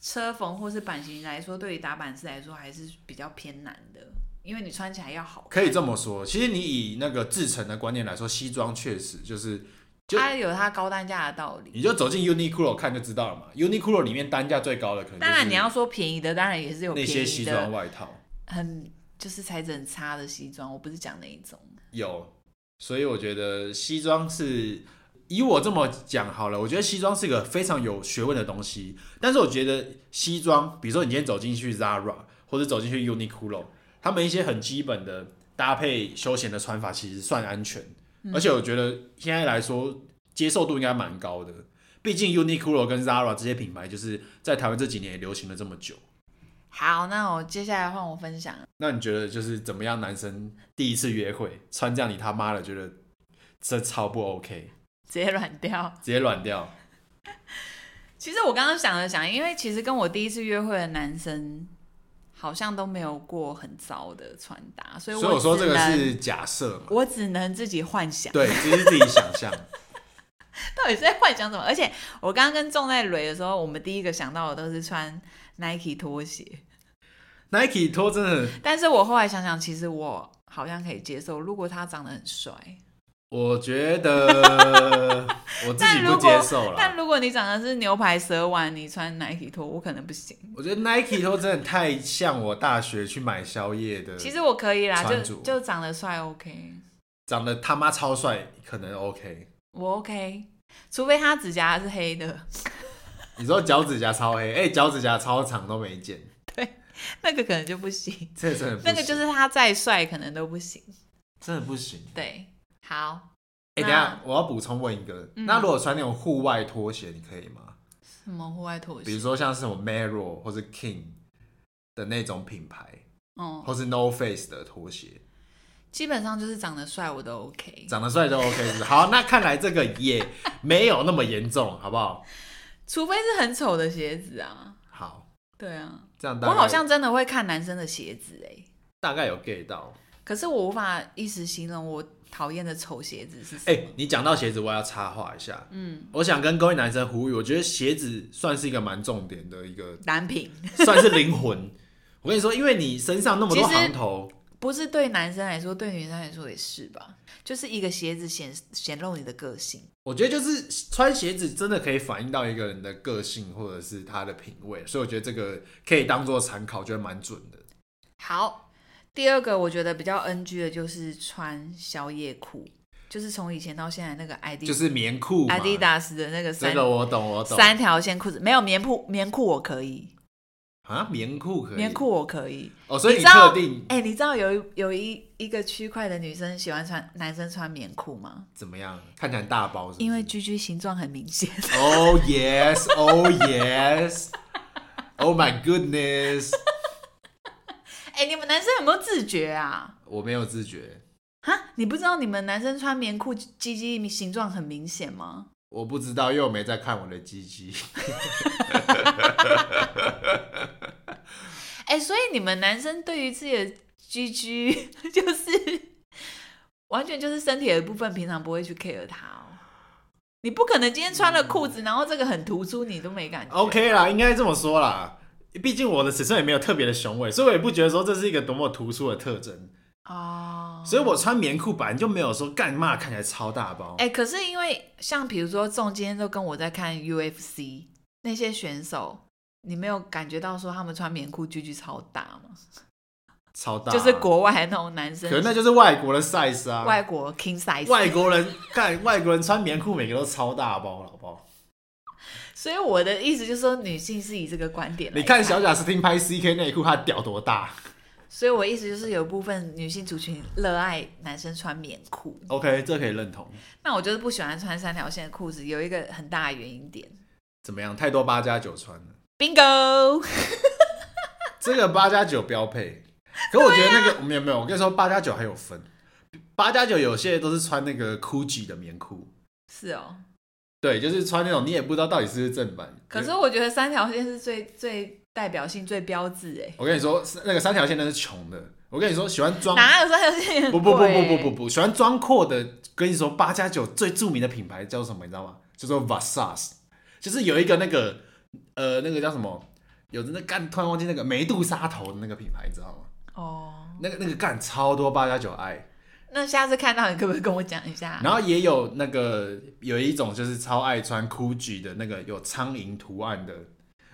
车缝或是版型来说，对于打版师来说还是比较偏难的，因为你穿起来要好看。可以这么说，其实你以那个制成的观念来说，西装确实就是。它有它高单价的道理，你就走进 Uniqlo 看就知道了嘛。Uniqlo 里面单价最高的可能，当然你要说便宜的，当然也是有那些西装外套，很就是材质很差的西装，我不是讲那一种。有，所以我觉得西装是以我这么讲好了，我觉得西装是一个非常有学问的东西。但是我觉得西装，比如说你今天走进去 Zara 或者走进去 Uniqlo，他们一些很基本的搭配休闲的穿法，其实算安全。而且我觉得现在来说接受度应该蛮高的，毕竟 Uniqlo 跟 Zara 这些品牌就是在台湾这几年也流行了这么久。好，那我接下来换我分享。那你觉得就是怎么样？男生第一次约会穿这样，你他妈的觉得这超不 OK？直接软掉，直接软掉。其实我刚刚想了想，因为其实跟我第一次约会的男生好像都没有过很糟的穿搭，所以我所以我说这个是假设嘛，我只能自己幻想。对，只是自己想象。到底是在幻想什么？而且我刚刚跟仲在蕊的时候，我们第一个想到的都是穿 Nike 拖鞋。Nike 拖真的，但是我后来想想，其实我好像可以接受，如果他长得很帅。我觉得 我自己不接受了。但如果你长的是牛排蛇丸，你穿 Nike 拖，我可能不行。我觉得 Nike 拖真的太像我大学去买宵夜的。其实我可以啦，就就长得帅 OK，长得他妈超帅，可能 OK。我 OK，除非他指甲是黑的。你说脚趾甲超黑，哎、欸，脚趾甲超长都没剪。对，那个可能就不行。这真的不行。那个就是他再帅，可能都不行。真的不行。对。好，哎、欸，等下我要补充问一个，嗯、那如果穿那种户外拖鞋，你可以吗？什么户外拖鞋？比如说像是什么 Merrell 或是 King 的那种品牌，哦、嗯，或是 No Face 的拖鞋，基本上就是长得帅我都 OK，长得帅都 OK 是？好，那看来这个也 没有那么严重，好不好？除非是很丑的鞋子啊。好，对啊，这样我好像真的会看男生的鞋子哎、欸，大概有 get 到，可是我无法一时形容我。讨厌的丑鞋子是什么？哎、欸，你讲到鞋子，我要插话一下。嗯，我想跟各位男生呼吁，我觉得鞋子算是一个蛮重点的一个单品，算是灵魂。我跟你说，因为你身上那么多行头，不是对男生来说，对女生来说也是吧？就是一个鞋子显显露你的个性。我觉得就是穿鞋子真的可以反映到一个人的个性或者是他的品味，所以我觉得这个可以当做参考，觉得蛮准的。好。第二个我觉得比较 NG 的就是穿宵夜裤，就是从以前到现在那个 ID 就是棉裤，Adidas 的那个三这个我懂我懂，三条线裤子没有棉裤，棉裤我可以啊，棉裤可以，棉裤我可以哦，所以你特定哎、欸，你知道有有一一个区块的女生喜欢穿男生穿棉裤吗？怎么样？看起来大包是是？因为 GG 形状很明显。Oh yes，Oh yes，Oh my goodness。哎、欸，你们男生有没有自觉啊？我没有自觉。哈，你不知道你们男生穿棉裤鸡鸡形状很明显吗？我不知道，因为我没在看我的鸡鸡。哎、欸，所以你们男生对于自己的鸡鸡，就是完全就是身体的部分，平常不会去 care 它哦。你不可能今天穿了裤子，然后这个很突出，你都没感觉。OK 啦，应该这么说啦。毕竟我的尺寸也没有特别的雄伟，所以我也不觉得说这是一个多么突出的特征哦。所以我穿棉裤本来就没有说干嘛看起来超大包。哎、欸，可是因为像比如说，仲今天都跟我在看 UFC 那些选手，你没有感觉到说他们穿棉裤巨巨超大吗？超大，就是国外那种男生，可是那就是外国的 size 啊，外国 king size，外国人干外国人穿棉裤每个都超大包，好不好？所以我的意思就是说，女性是以这个观点来。你看小贾斯汀拍 CK 内裤，他屌多大？所以我意思就是，有部分女性族群热爱男生穿棉裤。OK，这可以认同。那我就是不喜欢穿三条线的裤子，有一个很大的原因点。怎么样？太多八加九穿了。Bingo！这个八加九标配。可我觉得那个没有没有，我跟你说，八加九还有分。八加九有些都是穿那个 Gucci 的棉裤。是哦。对，就是穿那种你也不知道到底是不是正版。可是我觉得三条线是最最代表性、最标志哎。我跟你说，那个三条线那是穷的。我跟你说，喜欢装哪有三条线？不不不不不不不，喜欢装阔的。跟你说，八加九最著名的品牌叫什么？你知道吗？叫做 Versace，就是有一个那个呃那个叫什么？有的那干突然忘记那个梅杜莎头的那个品牌，你知道吗？哦，那个那个干超多八加九爱。那下次看到你可不可以跟我讲一下？然后也有那个有一种就是超爱穿 Gucci 的那个有苍蝇图案的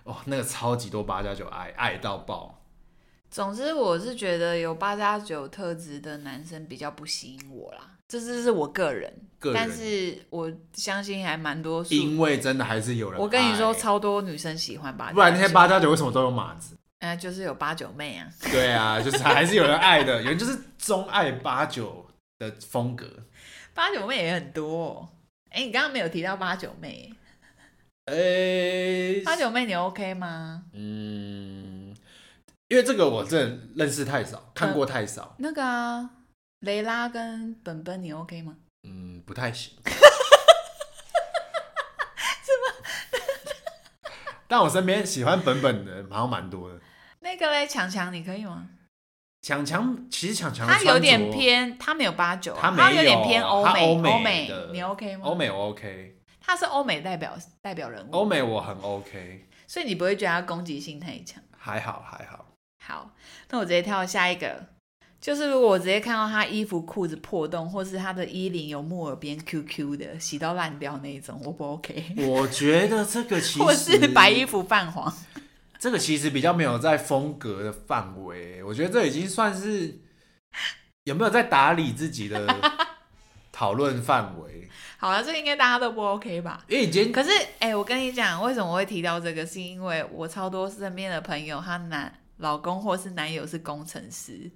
哦，那个超级多八加九爱爱到爆。总之我是觉得有八加九特质的男生比较不吸引我啦，这只是我个人，个人，但是我相信还蛮多数，因为真的还是有人。我跟你说，超多女生喜欢八加九，不然那些八加九为什么都有码子？呃，就是有八九妹啊。对啊，就是还是有人爱的，有人就是钟爱八九的风格。八九妹也很多哦。哎、欸，你刚刚没有提到八九妹。哎、欸，八九妹你 OK 吗？嗯，因为这个我真的认识太少，看过太少。呃、那个啊，雷拉跟本本你 OK 吗？嗯，不太行。但我身边喜欢本本的好像蛮多的。那个嘞，强强，你可以吗？强强其实强强他有点偏，他没有八九，他他有点偏欧美，欧美的，你 OK 吗？欧美我 OK，他是欧美代表代表人物，欧美我很 OK，所以你不会觉得他攻击性太强？还好还好。好，那我直接跳下一个，就是如果我直接看到他衣服裤子破洞，或是他的衣领有木耳边 QQ 的，洗到烂掉那一种，我不 OK。我觉得这个其实，或是白衣服泛黄，这个其实比较没有在风格的范围，我觉得这已经算是。有没有在打理自己的 讨论范围？好了，这个应该大家都不 OK 吧？因为已经可是，哎、欸，我跟你讲，为什么我会提到这个？是因为我超多身边的朋友，她男老公或是男友是工程师。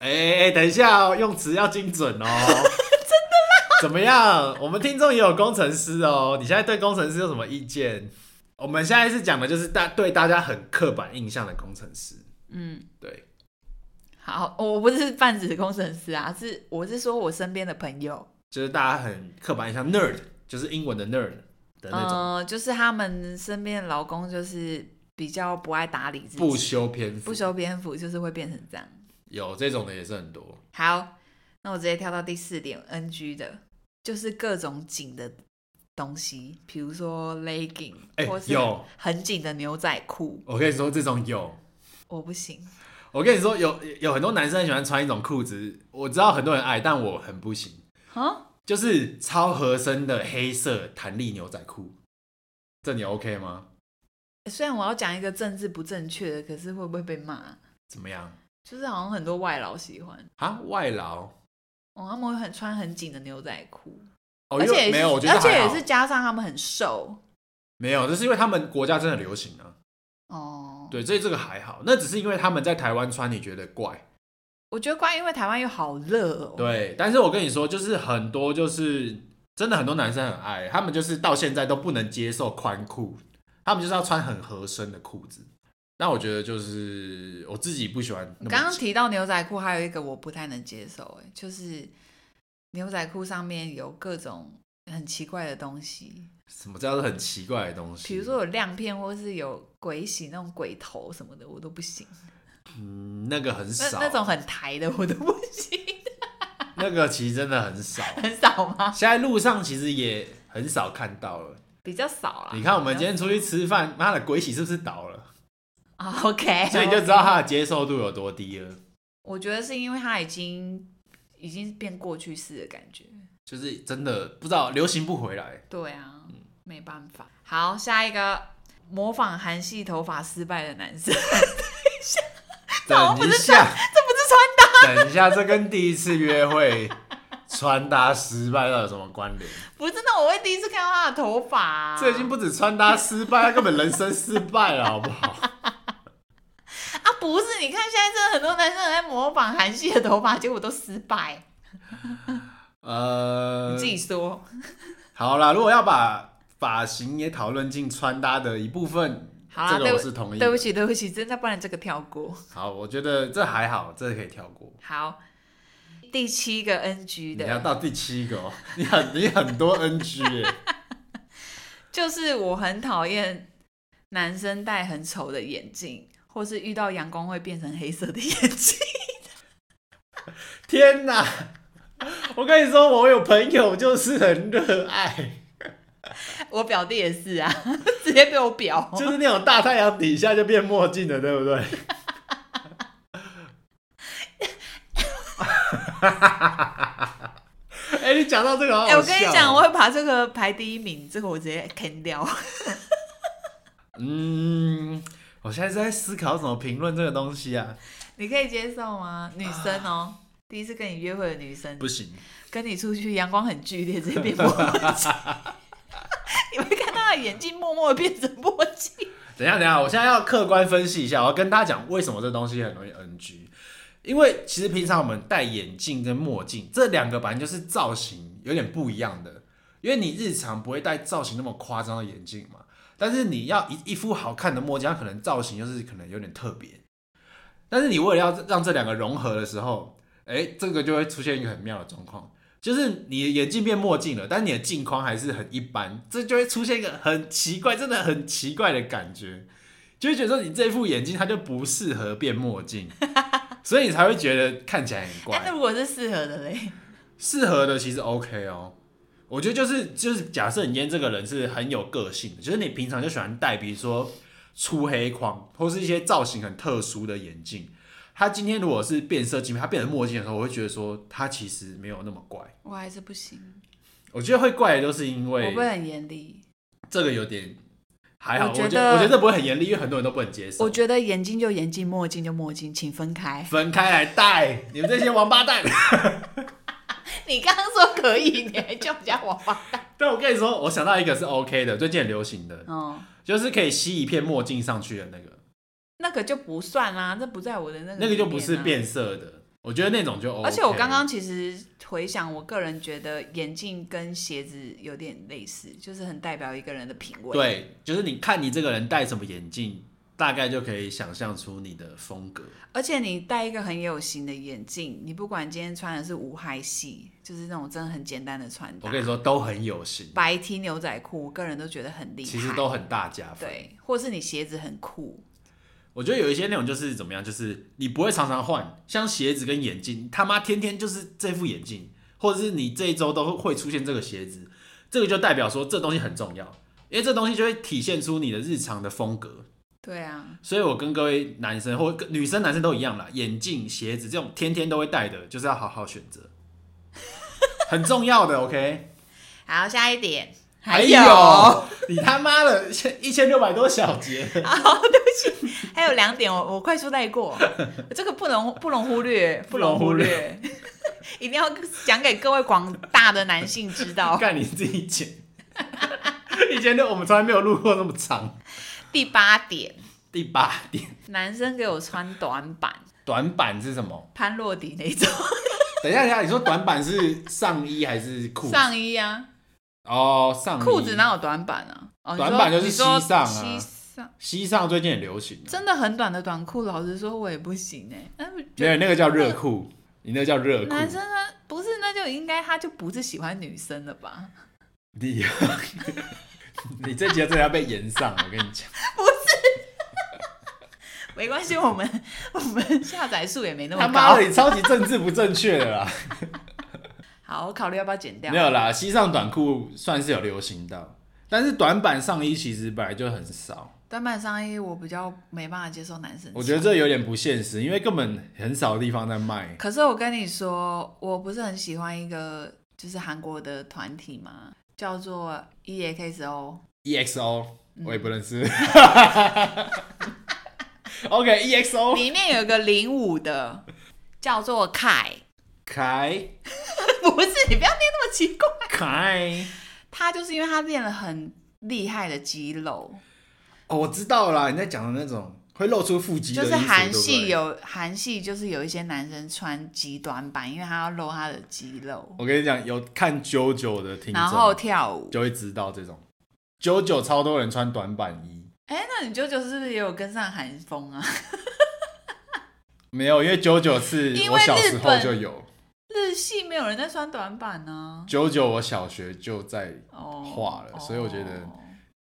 哎等一下哦，用词要精准哦。真的吗？怎么样？我们听众也有工程师哦。你现在对工程师有什么意见？我们现在是讲的就是大对大家很刻板印象的工程师。嗯，对。好，我不是泛指工程师啊，是我是说我身边的朋友，就是大家很刻板印象，nerd，就是英文的 nerd 的那种，呃，就是他们身边的老公就是比较不爱打理自己，不修边幅，不修边幅，就是会变成这样。有这种的也是很多。好，那我直接跳到第四点，NG 的，就是各种紧的东西，比如说 legging，欸，或是有很紧的牛仔裤。我跟你说，这种有，我不行。我跟你说，有有很多男生很喜欢穿一种裤子，我知道很多人爱，但我很不行。啊就是超合身的黑色弹力牛仔裤，这你 OK 吗？虽然我要讲一个政治不正确的，可是会不会被骂？怎么样？就是好像很多外劳喜欢啊，外劳哦，他们会很穿很紧的牛仔裤，哦，而且没有，我觉得而且也是加上他们很瘦，没有，这是因为他们国家真的流行啊。哦，对，所以这个还好，那只是因为他们在台湾穿，你觉得怪？我觉得怪，因为台湾又好热哦。对，但是我跟你说，就是很多就是真的很多男生很爱，他们就是到现在都不能接受宽裤，他们就是要穿很合身的裤子。那我觉得就是我自己不喜欢。刚刚提到牛仔裤，还有一个我不太能接受，哎，就是牛仔裤上面有各种很奇怪的东西。什么叫做很奇怪的东西？比如说有亮片，或是有鬼洗那种鬼头什么的，我都不行。嗯，那个很少。那，那种很抬的我都不行。那个其实真的很少。很少吗？现在路上其实也很少看到了，比较少了。你看我们今天出去吃饭，妈的鬼洗是不是倒了？OK，所以你就知道他的接受度有多低了。我觉得是因为他已经已经变过去式的感觉。就是真的不知道流行不回来。对啊，嗯、没办法。好，下一个模仿韩系头发失败的男生。等一下，这不是穿搭。等一下，这跟第一次约会穿搭失败有什么关联？不是，那我会第一次看到他的头发、啊。这已经不止穿搭失败，他根本人生失败了，好不好？啊，不是，你看现在真的很多男生在模仿韩系的头发，结果都失败。呃，你自己说。好啦，如果要把发型也讨论进穿搭的一部分，好啦，这个我是同意。对不起，对不起，真的不然这个跳过。好，我觉得这还好，这个可以跳过。好，第七个 NG 的，你要到第七个哦，你很你很多 NG 耶。就是我很讨厌男生戴很丑的眼镜，或是遇到阳光会变成黑色的眼睛。天哪！我跟你说，我有朋友就是很热爱，我表弟也是啊，直接被我表，就是那种大太阳底下就变墨镜的，对不对？哎、欸，你讲到这个好好，哎、欸，我跟你讲，我会把这个排第一名，这个我直接砍掉。嗯，我现在是在思考怎么评论这个东西啊？你可以接受吗？女生哦。第一次跟你约会的女生不行，跟你出去阳光很剧烈，直接变墨镜。你会看他的眼镜默默的变成墨镜。等一下，等一下，我现在要客观分析一下，我要跟大家讲为什么这东西很容易 NG。因为其实平常我们戴眼镜跟墨镜这两个本来就是造型有点不一样的，因为你日常不会戴造型那么夸张的眼镜嘛，但是你要一一副好看的墨镜，它可能造型就是可能有点特别。但是你为了要让这两个融合的时候，哎，这个就会出现一个很妙的状况，就是你的眼镜变墨镜了，但你的镜框还是很一般，这就会出现一个很奇怪，真的很奇怪的感觉，就会觉得说你这副眼镜它就不适合变墨镜，所以你才会觉得看起来很怪。那如果是适合的嘞？适合的其实 OK 哦，我觉得就是就是假设你今天这个人是很有个性的，就是你平常就喜欢戴，比如说粗黑框或是一些造型很特殊的眼镜。他今天如果是变色镜片，他变成墨镜的时候，我会觉得说他其实没有那么怪。我还是不行。我觉得会怪的都是因为我不会很严厉。这个有点还好，我觉得我觉得我觉得这不会很严厉，因为很多人都不能接受。我觉得眼镜就眼镜，墨镜就墨镜，请分开。分开来戴，你们这些王八蛋！你刚刚说可以，你还叫人家王八蛋？但我跟你说，我想到一个是 OK 的，最近很流行的，哦，就是可以吸一片墨镜上去的那个。那个就不算啦，这不在我的那个、啊。那个就不是变色的，我觉得那种就 OK。而且我刚刚其实回想，我个人觉得眼镜跟鞋子有点类似，就是很代表一个人的品味。对，就是你看你这个人戴什么眼镜，大概就可以想象出你的风格。而且你戴一个很有型的眼镜，你不管今天穿的是无害系，就是那种真的很简单的穿搭，我跟你说都很有型。白 T 牛仔裤，我个人都觉得很厉害，其实都很大加分。对，或是你鞋子很酷。我觉得有一些那种就是怎么样，就是你不会常常换，像鞋子跟眼镜，他妈天天就是这副眼镜，或者是你这一周都会出现这个鞋子，这个就代表说这东西很重要，因为这东西就会体现出你的日常的风格。对啊，所以我跟各位男生或女生、男生都一样啦，眼镜、鞋子这种天天都会戴的，就是要好好选择，很重要的。OK，好，下一点。还有，你他妈的一千六百多小节。好，对不起，还有两点，我我快速带过，这个不能不能忽略，不能忽略，一定要讲给各位广大的男性知道。干你自己剪，一千六我们从来没有录过那么长。第八点，第八点，男生给我穿短版，短板是什么？潘洛迪那种。等一下，等一下，你说短板是上衣还是裤？上衣啊。哦，上裤子哪有短版啊？哦、短版就是西上啊，西上，西上最近很流行，真的很短的短裤，老实说，我也不行哎、欸。没有那个叫热裤，你那个叫热裤。男生他不是，那就应该他就不是喜欢女生了吧？你，你这节真的要被延上，我跟你讲。不是，没关系，我们我们下载数也没那么高。他妈的，你超级政治不正确的啦。好，我考虑要不要剪掉。没有啦，西上短裤算是有流行到，但是短版上衣其实本来就很少。短版上衣我比较没办法接受，男生。我觉得这有点不现实，因为根本很少地方在卖。可是我跟你说，我不是很喜欢一个就是韩国的团体嘛，叫做 EXO。EXO，我也不认识。OK，EXO 里面有一个零五的，叫做凯凯。不是，你不要念那么奇怪。凯，他就是因为他练了很厉害的肌肉。哦，我知道了，你在讲的那种会露出腹肌。就是韩系有韩系，就是有一些男生穿极短版，因为他要露他的肌肉。我跟你讲，有看 JoJo 的听众，然后跳舞就会知道这种 JoJo 超多人穿短版衣。哎、欸，那你 JoJo 是不是也有跟上韩风啊？没有，因为 JoJo 是 我小时候就有。日系没有人在穿短版呢、啊。九九，我小学就在画了，oh, 所以我觉得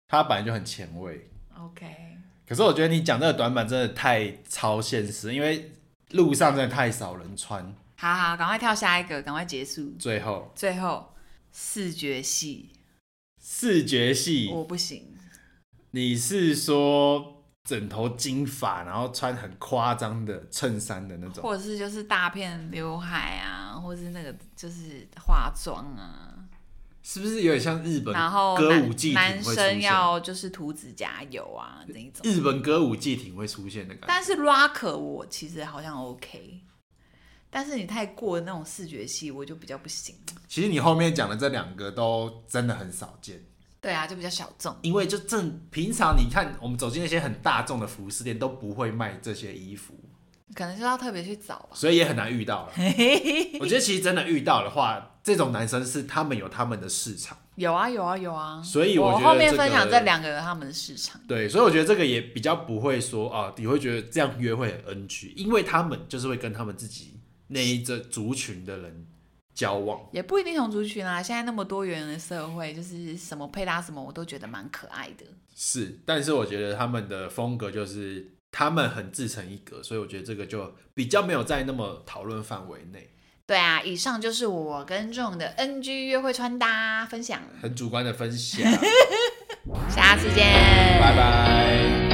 他本来就很前卫。OK。可是我觉得你讲这个短板真的太超现实，因为路上真的太少人穿。好好，赶快跳下一个，赶快结束。最后，最后视觉系，视觉系，我不行。你是说？枕头金发，然后穿很夸张的衬衫的那种，或者是就是大片刘海啊，或者是那个就是化妆啊，是不是有点像日本？然后歌舞伎男生要就是涂指甲油啊那种。日本歌舞伎挺会出现的感觉。但是 rock 我其实好像 OK，但是你太过的那种视觉系我就比较不行。其实你后面讲的这两个都真的很少见。对啊，就比较小众。因为就正平常你看，我们走进那些很大众的服饰店，都不会卖这些衣服，可能是要特别去找吧，所以也很难遇到了。我觉得其实真的遇到的话，这种男生是他们有他们的市场。有啊，有啊，有啊。所以我后面分享这两个有他们的市场。对，所以我觉得这个也比较不会说啊，你会觉得这样约会很 NG，因为他们就是会跟他们自己那一个族群的人交往，也不一定同族群啊。现在那么多元的社会，就是什么配搭什么，我都觉得蛮可爱的。是，但是我觉得他们的风格就是他们很自成一格，所以我觉得这个就比较没有在那么讨论范围内。对啊，以上就是我跟 John 的 NG 约会穿搭分享，很主观的分享。下次见，拜拜。